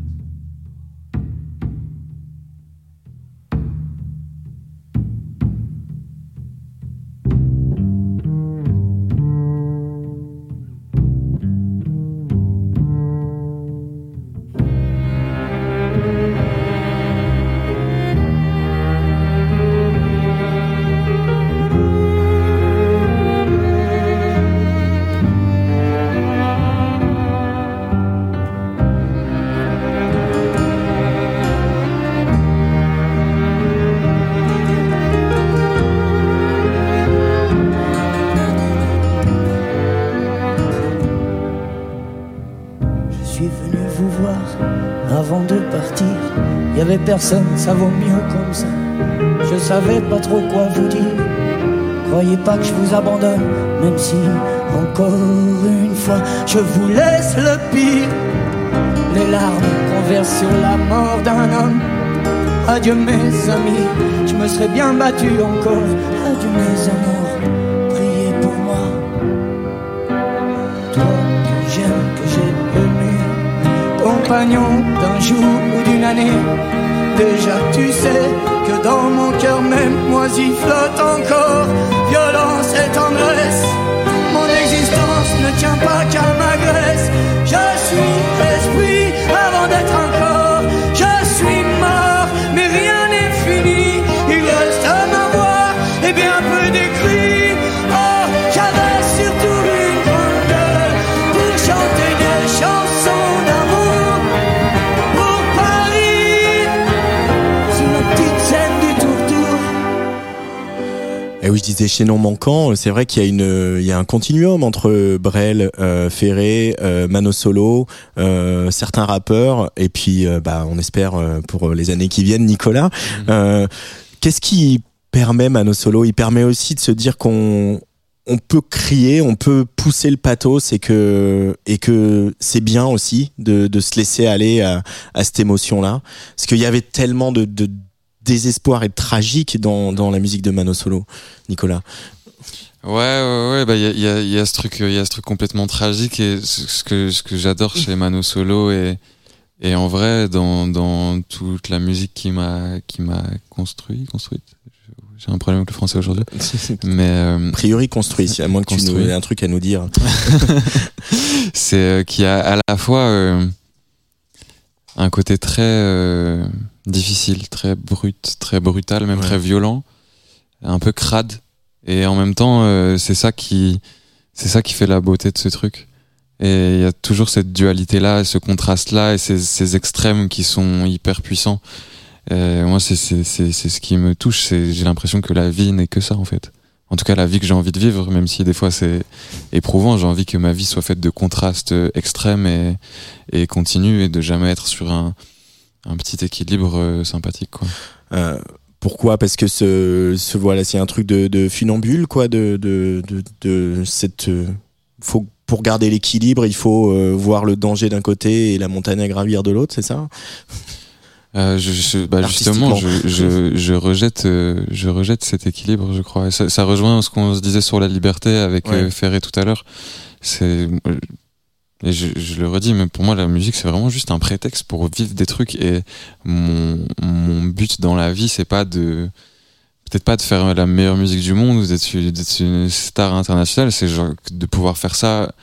personne, ça vaut mieux comme ça. Je savais pas trop quoi vous dire. Croyez pas que je vous abandonne, même si encore une fois je vous laisse le pire. Les larmes qu'on verse sur la mort d'un homme. Adieu mes amis, je me serais bien battu encore. Adieu mes amours, priez pour moi. Toi que j'aime, que j'ai aimé, compagnon d'un jour ou d'une année. Déjà tu sais que dans mon cœur même moisi flotte encore violence et tendresse. Mon existence ne tient pas qu'à ma graisse. Je suis resté disais chaînon manquant, c'est vrai qu'il y a une, il y a un continuum entre Brel, euh, Ferré, euh, Mano Solo, euh, certains rappeurs, et puis bah on espère pour les années qui viennent Nicolas. Euh, Qu'est-ce qui permet Mano Solo? Il permet aussi de se dire qu'on on peut crier, on peut pousser le pathos et que et que c'est bien aussi de, de se laisser aller à, à cette émotion-là, parce qu'il y avait tellement de, de désespoir et de tragique dans, dans la musique de Mano Solo, Nicolas. Ouais, ouais, ouais, bah il y a, il y, a, il y a ce truc, il y a ce truc complètement tragique et ce que ce que j'adore chez Mano Solo et et en vrai dans dans toute la musique qui m'a qui m'a construit, construite. J'ai un problème avec le français aujourd'hui, mais euh, A priori construit, à moins que tu Construit. aies un truc à nous dire. c'est euh, qu'il y a à la fois euh, un côté très euh, difficile, très brut, très brutal, même Ouais. très violent, un peu crade, et en même temps euh, c'est ça qui c'est ça qui fait la beauté de ce truc. Et il y a toujours cette dualité là, ce contraste là, et ces, ces extrêmes qui sont hyper puissants. Et moi c'est c'est c'est c'est ce qui me touche. C'est j'ai l'impression que la vie n'est que ça en fait. En tout cas la vie que j'ai envie de vivre, même si des fois c'est éprouvant. J'ai envie que ma vie soit faite de contrastes euh, extrêmes et, et continus et de jamais être sur un, un petit équilibre euh, sympathique. Quoi. Euh, pourquoi? Parce que ce, ce voilà, c'est un truc de, de funambule, quoi, de, de, de, de cette. euh, faut, pour garder l'équilibre, il faut voir le danger d'un côté et la montagne à gravir de l'autre, c'est ça? Euh, je, je- bah justement, je, je, je rejette, euh, je rejette cet équilibre, je crois. Ça, ça rejoint ce qu'on se disait sur la liberté avec Ouais. euh, Ferré tout à l'heure. C'est et je, je le redis, mais pour moi, la musique, c'est vraiment juste un prétexte pour vivre des trucs. Et mon, mon but dans la vie, c'est pas de peut-être pas de faire la meilleure musique du monde ou d'être une star internationale, c'est de pouvoir faire ça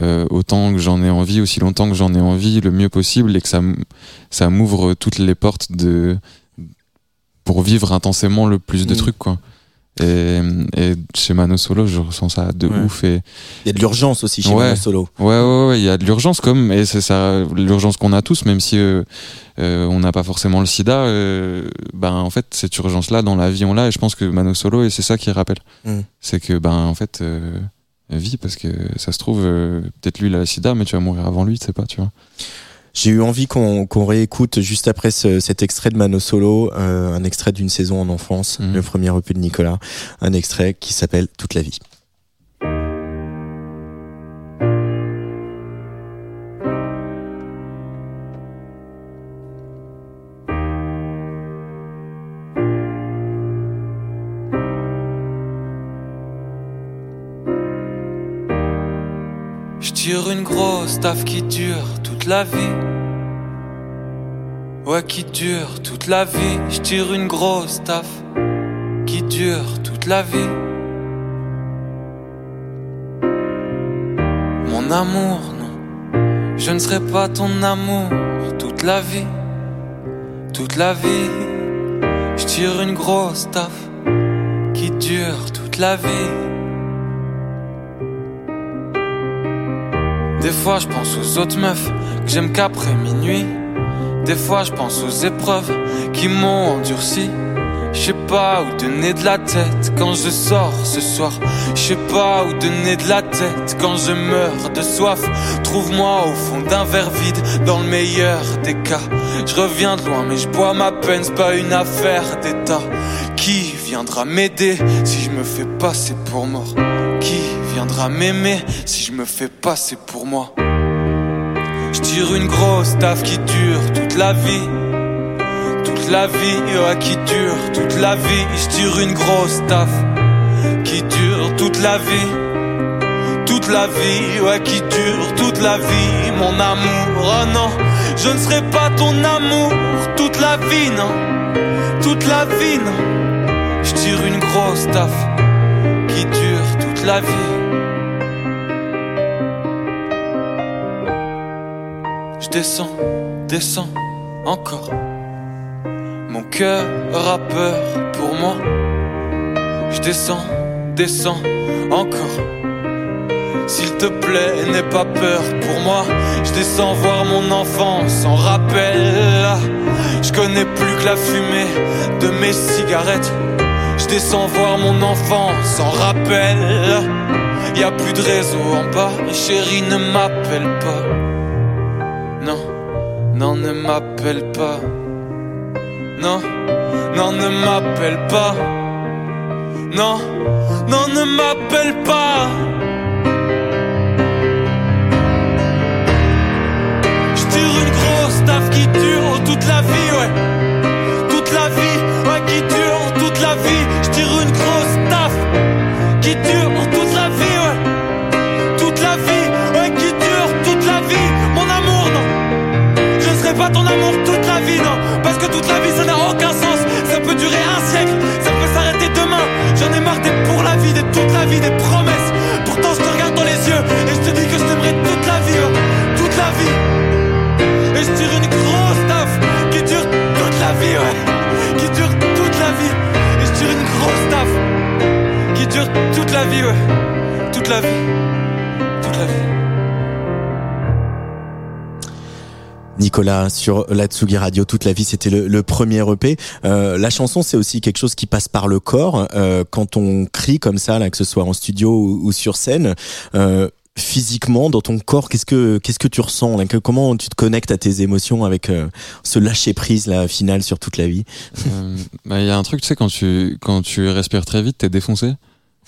euh, autant que j'en ai envie, aussi longtemps que j'en ai envie, le mieux possible, et que ça m'ouvre toutes les portes de pour vivre intensément le plus de Mm. trucs, quoi. Et, et chez Mano Solo, je ressens ça de Ouais. ouf. Et Il y a de l'urgence aussi chez Ouais. Mano Solo. ouais, ouais, ouais, il y a de l'urgence comme et c'est ça, l'urgence qu'on a tous, même si euh, euh, on n'a pas forcément le SIDA. euh, ben en fait, cette urgence-là dans la vie, on l'a. Et je pense que Mano Solo, et c'est ça qui rappelle, Mm. c'est que ben en fait, euh, vie parce que ça se trouve euh, peut-être lui il a le SIDA, mais tu vas mourir avant lui, tu sais pas, tu vois. J'ai eu envie qu'on réécoute juste après ce- cet extrait de Mano Solo, euh, un extrait d'une saison en enfance, Mhm. le premier EP de Nicolas, un extrait qui s'appelle Toute la vie. Tire une grosse taf qui dure toute la vie. Ouais, qui dure toute la vie. Je tire une grosse taf qui dure toute la vie. Mon amour, non. Je ne serai pas ton amour toute la vie. Toute la vie. Je tire une grosse taf qui dure toute la vie. Des fois je pense aux autres meufs que j'aime qu'après minuit. Des fois je pense aux épreuves qui m'ont endurci. Je sais pas où donner de la tête quand je sors ce soir. Je sais pas où donner de la tête quand je meurs de soif. Trouve-moi au fond d'un verre vide dans le meilleur des cas. Je reviens de loin mais je bois ma peine, c'est pas une affaire d'état. Qui viendra m'aider si je me fais passer pour mort? M'aimer si je me fais passer pour moi Je tire une grosse taf qui dure toute la vie Toute la vie, ouais, qui dure toute la vie Je tire une grosse taf qui dure toute la vie toute la vie, ouais, qui dure toute la vie, mon amour. Oh non, je ne serai pas ton amour toute la vie, non, toute la vie, non. Je tire une grosse taf qui dure toute la vie. Je descends, descends encore. Mon cœur a peur pour moi. Je descends, descends encore. S'il te plaît, n'aie pas peur pour moi. Je descends voir mon enfance en rappel. Je connais plus que la fumée de mes cigarettes. Je descends voir mon enfant sans rappel. Y a plus de réseau en bas, chérie ne m'appelle pas. Non, ne m'appelle pas. Non, non ne m'appelle pas. Non, non ne m'appelle pas. Je tire une grosse taf qui dure toute la vie, ouais. Toute la vie, ouais, qui dure toute la vie. Je tire une grosse taf qui dure toute toute la vie, non. Parce que toute la vie, ça n'a aucun sens. Ça peut durer un siècle, ça peut s'arrêter demain. J'en ai marre d'être pour la vie, d'être toute la vie, des promesses. Pourtant, je te regarde dans les yeux et je te dis que je t'aimerai toute la vie, ouais. toute la vie. Et je tire une grosse taf qui dure toute la vie, ouais. Qui dure toute la vie. Et je tire une grosse taf qui dure toute la vie, ouais. Toute la vie. Toute la vie. Nicolas sur la Tsugi Radio toute la vie c'était le, premier EP euh, la chanson c'est aussi quelque chose qui passe par le corps. Euh, quand on crie comme ça là que ce soit en studio ou, sur scène euh, physiquement dans ton corps qu'est-ce que qu'est-ce que tu ressens comment tu te connectes à tes émotions avec euh, ce lâcher prise là final sur toute la vie? Euh, bah, il y a un truc, tu sais, quand tu, quand tu respires très vite, t'es défoncé.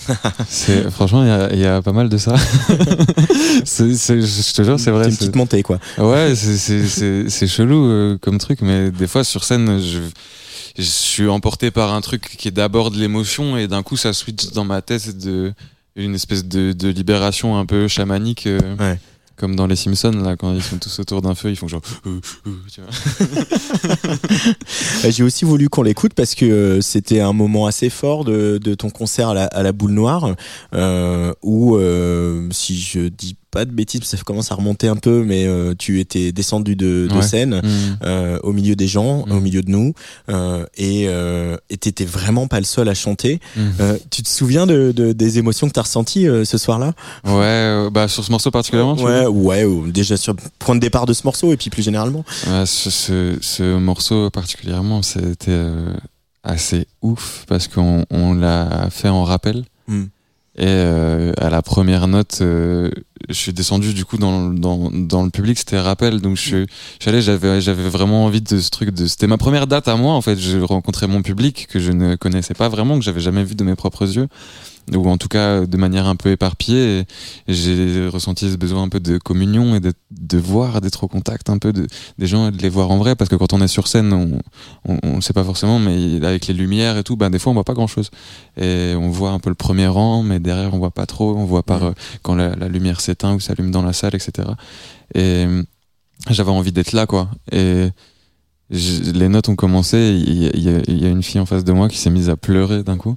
franchement, il y a, il y a pas mal de ça. je te jure, c'est vrai. une c'est- petite montée quoi Ouais, c'est chelou euh, comme truc, mais des fois sur scène, je, je suis emporté par un truc qui est d'abord de l'émotion et d'un coup ça switch dans ma tête de une espèce de, de libération un peu chamanique. euh, Ouais. Comme dans les Simpsons, là, quand ils sont tous autour d'un feu, ils font genre. euh, euh. Euh, J'ai aussi voulu qu'on l'écoute parce que euh, c'était un moment assez fort de, ton concert à la, boule noire où, si je dis pas de bêtises, ça commence à remonter un peu, mais euh, tu étais descendu de, de Ouais. scène Mm. euh, au milieu des gens, au milieu de nous, euh, et et t'étais vraiment pas le seul à chanter. Mm. Euh, tu te souviens de, de- des émotions que t'as ressenties ce soir-là? Ouais, bah sur ce morceau particulièrement. Ouais, ouais, ou déjà sur le point de départ de ce morceau et puis plus généralement. Ouais, ce, ce, ce morceau particulièrement, c'était assez ouf parce qu'on on l'a fait en rappel. Mm. Et euh, à la première note, euh, je suis descendu du coup dans, le- dans, le public, c'était rappel. Donc je suis je suis allé, j'avais j'avais vraiment envie de ce truc. de C'était ma première date à moi en fait. Je rencontrais mon public que je ne connaissais pas vraiment, que j'avais jamais vu de mes propres yeux ou en tout cas de manière un peu éparpillée. J'ai ressenti ce besoin un peu de communion et de, de voir, d'être au contact un peu de, des gens et de les voir en vrai. Parce que quand on est sur scène, on, on, on le sait pas forcément, mais avec les lumières et tout, ben des fois on voit pas grand chose. Et on voit un peu le premier rang, mais derrière on voit pas trop. On voit par euh, quand la, la lumière s'éteint ou s'allume dans la salle, etc. Et euh, j'avais envie d'être là, quoi. Et les notes ont commencé. Y, y il y a une fille en face de moi qui s'est mise à pleurer d'un coup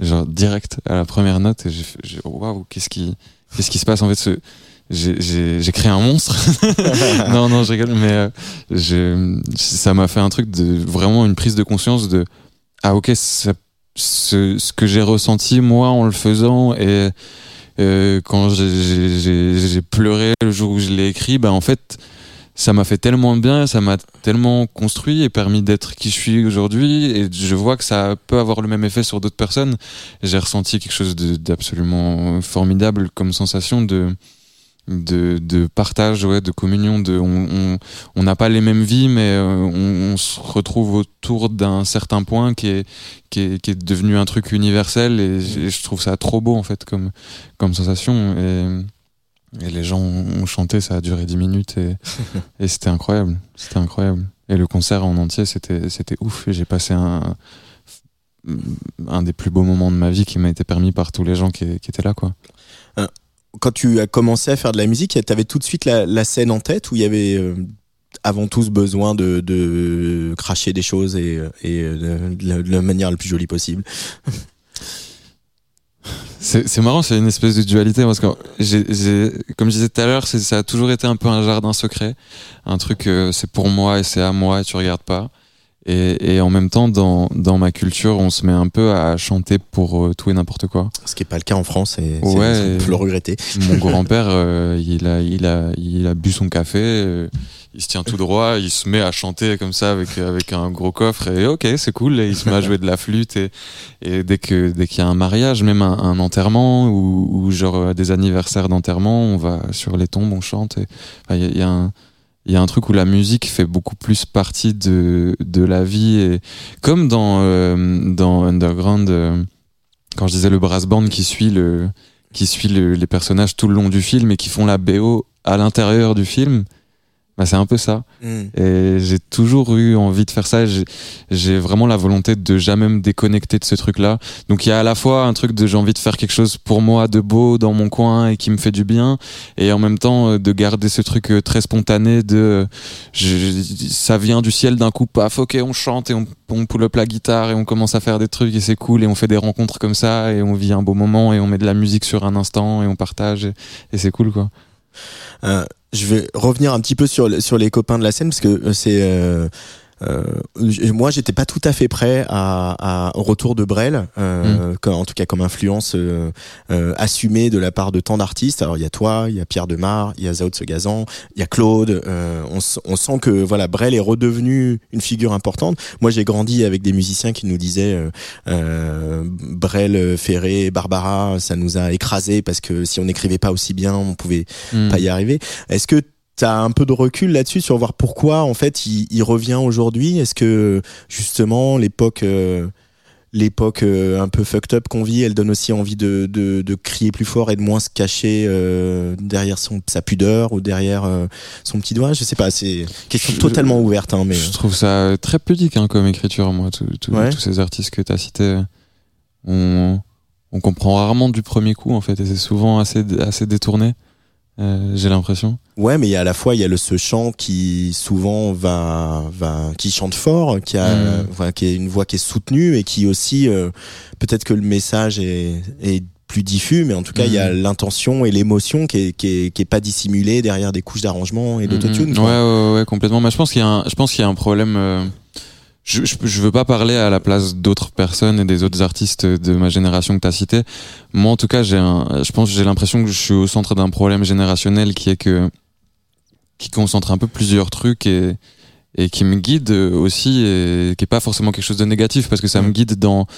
genre direct à la première note et j'ai j'ai waouh qu'est-ce qui qu'est-ce qui se passe en fait ce j'ai- créé un monstre. Non non je rigole mais euh, je- ça m'a fait un truc de vraiment une prise de conscience de ah ok ça- ce, ce que j'ai ressenti moi en le faisant et euh, quand j'ai pleuré le jour où je l'ai écrit bah en fait ça m'a fait tellement de bien, ça m'a tellement construit et permis d'être qui je suis aujourd'hui. Et je vois que ça peut avoir le même effet sur d'autres personnes. J'ai ressenti quelque chose d'absolument formidable comme sensation de, de, partage, ouais, de communion. On n'a pas les mêmes vies, mais euh, on, se retrouve autour d'un certain point qui est, qui, est, qui est devenu un truc universel. Et, je trouve ça trop beau, en fait, comme, comme sensation. Et les gens ont chanté, ça a duré 10 minutes et, et c'était incroyable. C'était incroyable. Et le concert en entier, c'était, c'était ouf. Et j'ai passé un, un des plus beaux moments de ma vie qui m'a été permis par tous les gens qui, qui étaient là, quoi. Quand tu as commencé à faire de la musique, t'avais tout de suite la, la scène en tête ou il y avait euh, avant tout ce besoin de, de cracher des choses et, et euh, de, la, de la manière la plus jolie possible? C'est, marrant, c'est une espèce de dualité parce que comme je disais tout à l'heure, ça a toujours été un peu un jardin secret, un truc euh, c'est pour moi et c'est à moi et tu regardes pas. Et, et en même temps, dans, dans ma culture, on se met un peu à chanter pour euh, tout et n'importe quoi. Ce qui est pas le cas en France et Ouais. on peut le regretter. Mon grand-père, euh, il, a, il, a, il a bu son café, il se tient tout droit, il se met à chanter comme ça avec avec un gros coffre et ok c'est cool et il se met à jouer de la flûte et, et dès que dès qu'il y a un mariage, même un, un enterrement ou, ou genre euh, des anniversaires d'enterrement, on va sur les tombes, on chante. Il y, a- un il y a un truc où la musique fait beaucoup plus partie de de la vie et comme dans euh, dans Underground euh, quand je disais le brass band qui suit le qui suit le- les personnages tout le long du film et qui font la BO à l'intérieur du film bah c'est un peu ça Mm. et j'ai toujours eu envie de faire ça. J'ai- vraiment la volonté de jamais me déconnecter de ce truc-là. Donc il y a à la fois un truc de j'ai envie de faire quelque chose pour moi de beau dans mon coin et qui me fait du bien, et en même temps euh, de garder ce truc euh, très spontané de je- ça vient du ciel d'un coup, paf, ok, on chante et on, on pull up la guitare et on commence à faire des trucs et c'est cool et on fait des rencontres comme ça et on vit un beau moment et on met de la musique sur un instant et on partage et, et c'est cool quoi. Euh, je vais revenir un petit peu sur, le- sur les copains de la scène parce que euh, c'est euh, moi j'étais pas tout à fait prêt à, à au retour de Brel euh, comme- en tout cas comme influence euh, euh, assumée de la part de tant d'artistes alors il y a toi il y a Pierre Demar il y a Zao de Segazan il y a Claude euh, on, on sent que voilà Brel est redevenu une figure importante moi j'ai grandi avec des musiciens qui nous disaient euh, euh, Brel Ferré Barbara ça nous a écrasé parce que si on n'écrivait pas aussi bien on pouvait Mm. pas y arriver. Est-ce que tu as un peu de recul là-dessus sur voir pourquoi en fait il, il revient aujourd'hui? Est-ce que justement l'époque euh, l'époque euh, un peu fucked up qu'on vit, elle donne aussi envie de, de, de crier plus fort et de moins se cacher euh, derrière son, sa pudeur ou derrière euh, son petit doigt? Je sais pas, c'est question Je- totalement ouverte. Hein, mais Je trouve ça très pudique hein, comme écriture, moi, tout- tout- Ouais. tous ces artistes que tu as cités. On, on comprend rarement du premier coup, en fait, et c'est souvent assez, assez détourné, euh, j'ai l'impression. Ouais, mais il y a à la fois il y a le ce chant qui souvent va va qui chante fort, qui a Mm. voilà, qui est une voix qui est soutenue et qui aussi euh, peut-être que le message est est plus diffus, mais en tout cas il y a Mm. l'intention et l'émotion qui est, qui est qui est pas dissimulée derrière des couches d'arrangement et d'autotune. Mhm. quoi. Ouais, ouais, ouais, complètement. Mais je pense qu'il y a un, je pense qu'il y a un problème. euh, je, je, je veux pas parler à la place d'autres personnes et des autres artistes de ma génération que tu as cité. Moi, en tout cas, j'ai un, je pense, j'ai l'impression que je suis au centre d'un problème générationnel qui est que, qui concentre un peu plusieurs trucs et, et qui me guide aussi et qui est pas forcément quelque chose de négatif parce que ça me guide dans,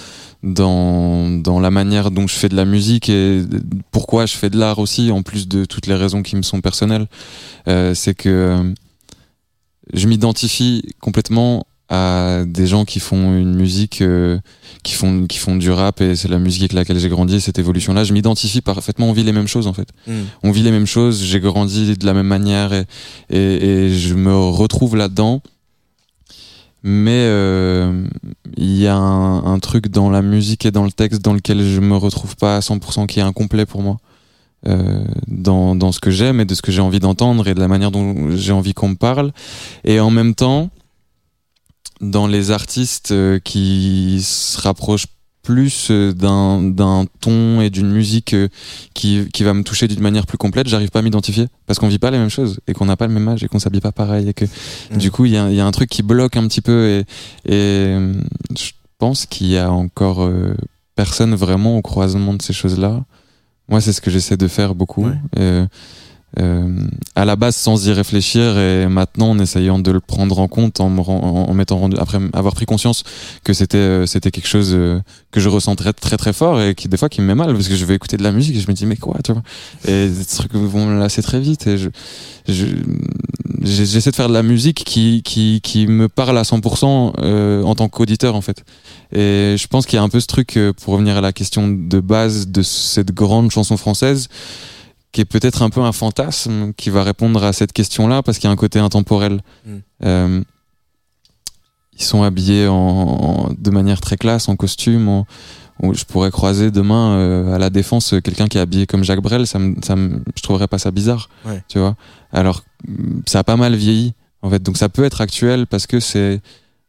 dans, dans la manière dont je fais de la musique et pourquoi je fais de l'art aussi, en plus de toutes les raisons qui me sont personnelles. Euh, c'est que je m'identifie complètement à des gens qui font une musique euh, qui font qui font du rap et c'est la musique avec laquelle j'ai grandi cette évolution là je m'identifie parfaitement on vit les mêmes choses en fait Mm. on vit les mêmes choses j'ai grandi de la même manière et et, et je me retrouve là dedans mais euh, il y a un, un truc dans la musique et dans le texte dans lequel je me retrouve pas à 100% qui est incomplet pour moi euh, dans, dans ce que j'aime et de ce que j'ai envie d'entendre et de la manière dont j'ai envie qu'on me parle. Et en même temps, dans les artistes euh, qui se rapprochent plus euh, d'un ton et d'une musique euh, qui, qui va me toucher d'une manière plus complète, j'arrive pas à m'identifier parce qu'on vit pas les mêmes choses et qu'on n'a pas le même âge et qu'on s'habille pas pareil et que Mm. du coup il y a, y a un truc qui bloque un petit peu et, et je pense qu'il y a encore euh, personne vraiment au croisement de ces choses-là. Moi, c'est ce que j'essaie de faire beaucoup. Ouais. Euh, à la base, sans y réfléchir, et maintenant en essayant de le prendre en compte, en me ren- en, rendu, après avoir pris conscience que c'était euh, c'était quelque chose euh, que je ressentais très très fort et qui des fois qui me met mal parce que je vais écouter de la musique et je me dis mais quoi, tu vois? Et des trucs vont me lasser très vite et je j'essaie de faire de la musique qui qui qui me parle à 100% euh, en tant qu'auditeur en fait. Et je pense qu'il y a un peu ce truc, euh, pour revenir à la question de base de cette grande chanson française, qui est peut-être un peu un fantasme qui va répondre à cette question-là, parce qu'il y a un côté intemporel. Mm. Euh, ils sont habillés en, en- de manière très classe, en costume. En, où je pourrais croiser demain euh, à la défense quelqu'un qui est habillé comme Jacques Brel, ça me, ça me, je trouverais pas ça bizarre, Ouais. tu vois. Alors ça a pas mal vieilli, en fait. Donc ça peut être actuel parce que c'est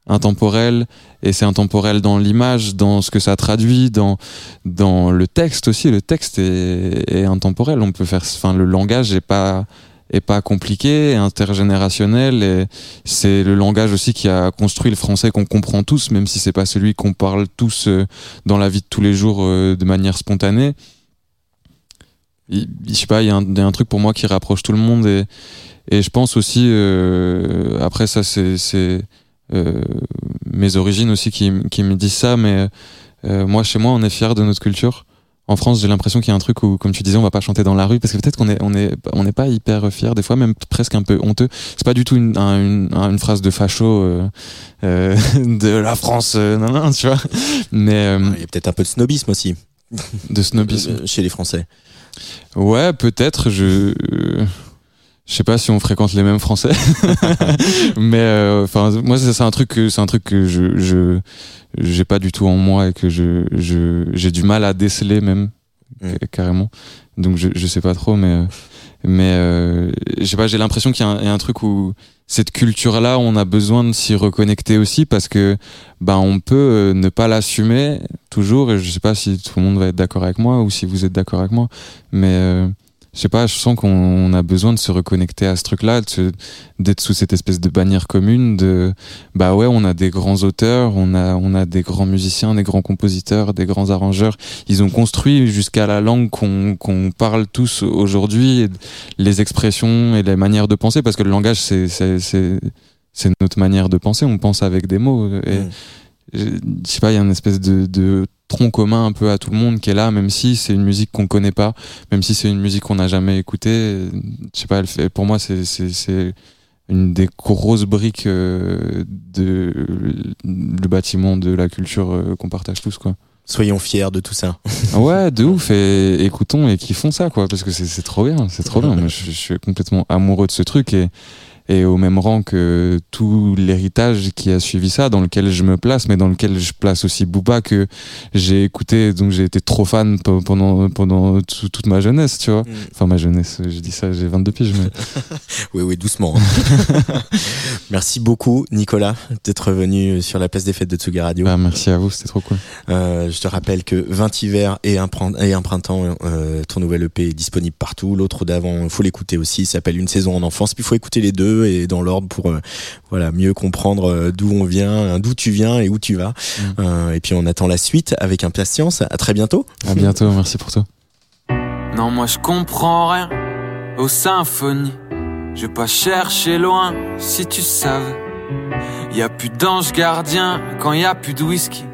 intemporel et c'est intemporel dans l'image, dans ce que ça traduit, dans dans le texte aussi. Le texte est, est intemporel. On peut faire, enfin le langage est pas est pas compliqué, intergénérationnel et c'est le langage aussi qui a construit le français qu'on comprend tous, même si c'est pas celui qu'on parle tous euh, dans la vie de tous les jours euh, de manière spontanée. je sais pas, il y, a un- truc pour moi qui rapproche tout le monde et, et je pense aussi, euh, après ça c'est mes origines aussi qui, qui me disent ça, mais euh, moi chez moi on est fier de notre culture. En France, j'ai l'impression qu'il y a un truc où, comme tu disais, on va pas chanter dans la rue parce que peut-être qu'on est, on est, on n'est pas hyper fier, des fois même presque un peu honteux. C'est pas du tout une, un- une, un- une phrase de facho euh, euh, de la France, euh, non, non, tu vois. Mais euh, Il y a peut-être un peu de snobisme aussi de snobisme. euh, chez les Français. Ouais, peut-être. Je je sais pas si on fréquente les mêmes Français, mais euh, enfin moi c'est un truc que c'est un truc que je je j'ai pas du tout en moi et que je je j'ai du mal à déceler même Mm. ca- carrément. Donc je je sais pas trop, mais euh, mais euh, je sais pas. J'ai l'impression qu'il y, a un- il y a un truc où cette culture là, on a besoin de s'y reconnecter aussi parce que bah on peut euh, ne pas l'assumer toujours et je sais pas si tout le monde va être d'accord avec moi ou si vous êtes d'accord avec moi mais euh, je sais pas je sens qu'on on a besoin de se reconnecter à ce truc là de se- d'être sous cette espèce de bannière commune de bah ouais on a des grands auteurs on a on a des grands musiciens des grands compositeurs des grands arrangeurs ils ont construit jusqu'à la langue qu'on qu'on parle tous aujourd'hui les expressions et les manières de penser parce que le langage c'est c'est notre manière de penser on pense avec des mots et Mm. je je sais pas, il y a une espèce de, de tronc commun un peu à tout le monde qui est là, même si c'est une musique qu'on connaît pas, même si c'est une musique qu'on n'a jamais écoutée. Je sais pas, elle fait, pour moi, c'est, c'est, c'est une des grosses briques euh, de le bâtiment de la culture euh, qu'on partage tous, quoi. Soyons fiers de tout ça. Ouais, de ouf, et écoutons et kiffons ça, quoi, parce que c'est, trop bien, c'est trop bien. Je, je suis complètement amoureux de ce truc et, et au même rang que tout l'héritage qui a suivi ça, dans lequel je me place, mais dans lequel je place aussi Booba que j'ai écouté, donc j'ai été trop fan pe- pendant pendant tout- toute ma jeunesse, tu vois. Enfin ma jeunesse, je dis ça, j'ai 22 piges, mais Oui, oui, doucement. Merci beaucoup, Nicolas, d'être venu sur la place des fêtes de Tsuga Radio. bah, merci à vous, c'était trop cool. Euh, je te rappelle que 20 hivers et un, prin- et un printemps, euh, ton nouvel EP est disponible partout. L'autre d'avant, faut l'écouter aussi. Il s'appelle Une saison en enfance. Puis il faut écouter les deux et dans l'ordre pour euh, voilà mieux comprendre euh, d'où on vient, euh, d'où tu viens et où tu vas. Euh, et puis on attend la suite avec impatience. À très bientôt. À bientôt, merci pour tout. Non, moi je comprends rien aux symphonies. Je vais pas chercher loin si tu savais. Y a plus d'ange gardien quand y a plus de whisky.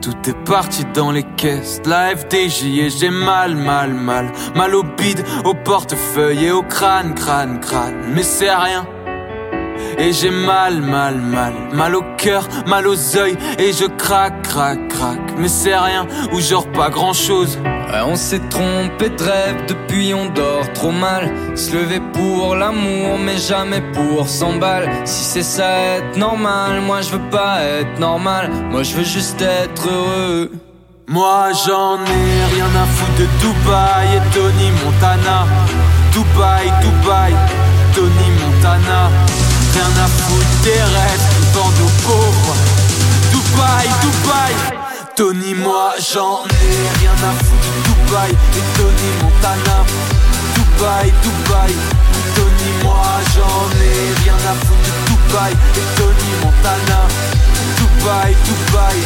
Tout est parti dans les caisses la FDJ et j'ai mal, mal, mal. Mal au bide, au portefeuille et au crâne, crâne, crâne. Mais c'est rien. Et j'ai mal, mal, mal, mal au cœur, mal aux yeux et je craque, craque, craque. Mais c'est rien, ou genre pas grand chose. Ouais, on s'est trompé de rêve, depuis on dort trop mal. Se lever pour l'amour, mais jamais pour 100 balles. Si c'est ça être normal, moi je veux pas être normal. Moi je veux juste être heureux. Moi j'en ai rien à foutre de Dubaï et Tony Montana. Dubaï, Dubaï, Tony Montana. Rien à foutre des rêves vendent aux pauvres. Dubaï, Dubaï, Tony, moi j'en ai rien à foutre Dubaï et Tony Montana. Dubaï, Dubaï, Tony, moi j'en ai rien à foutre Dubaï et Tony Montana. Dubaï, Dubaï,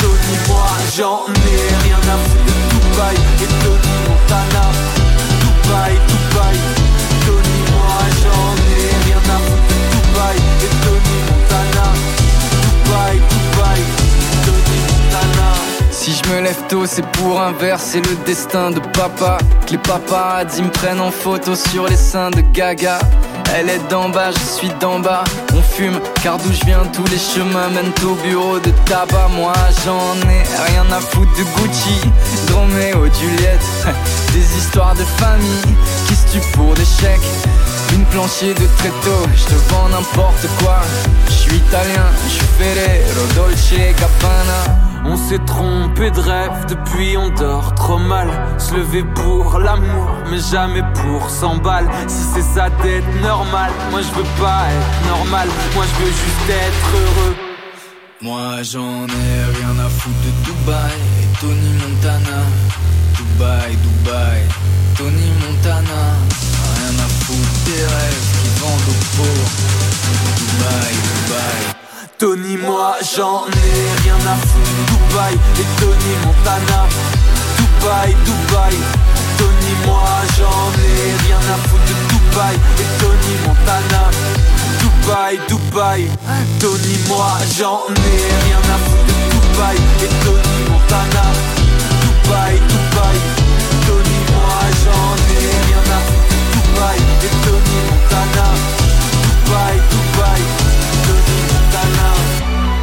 Tony, moi j'en ai rien à foutre Dubaï et Tony Montana. Dubaï, Dubaï, Tony, moi j'en ai rien à foutre Dubaï et Tony Montana. Si je me lève tôt, c'est pour inverser le destin de papa. Que les paparazzis me prennent en photo sur les seins de Gaga. Elle est d'en bas, je suis d'en bas. On fume, car d'où je viens, tous les chemins mènent au bureau de tabac. Moi j'en ai rien à foutre de Gucci, de Roméo, Juliette. Des histoires de famille qui se tuent pour plancher de tréteau, je te vends n'importe quoi. Je suis italien, je suis Ferrero, Dolce, Gabbana. On s'est trompé de rêve, depuis on dort trop mal. Se lever pour l'amour, mais jamais pour 100 balles. Si c'est ça d'être normal, moi je veux pas être normal. Moi je veux juste être heureux. Moi j'en ai rien à foutre de Dubaï et Tony Montana. Dubaï, Dubaï, Tony Montana. Rien à foutre des rêves qui vendent aux pauvres. Dubaï, Dubaï. Tony, moi j'en ai rien à foutre de Dubaï et Tony Montana. Dubaï, Dubaï, Tony, moi Dubaï et Tony Montana. Dubaï, Dubaï, Tony, moi j'en ai rien à foutre de Dubaï et Tony Montana. Dubaï, Dubaï, Tony, moi j'en ai rien à foutre de Dubaï et Tony Montana. Dubaï, Dubaï, Tony Montana.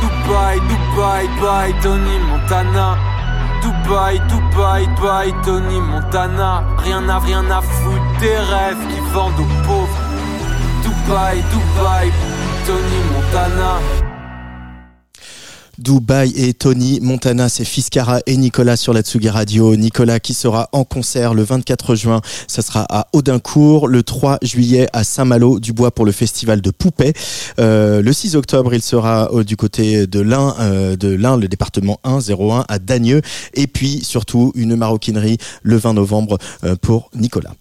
Dubaï, Dubaï, bye, Tony Montana. Dubaï, Dubaï, bye, Tony Montana. Rien à rien à foutre des rêves qui vendent aux pauvres. Dubaï, Dubaï, Tony Montana. Dubaï et Tony Montana, c'est Fiskara et Nicolas sur la Tsugi Radio. Nicolas qui sera en concert le 24 juin, ça sera à Audincourt, le 3 juillet à Saint-Malo du Bois pour le festival de Poupée. Euh, le 6 octobre, il sera euh, du côté de l'Ain, euh, de l'Ain, le département 1 01 à Dagneux et puis surtout une maroquinerie le 20 novembre pour Nicolas.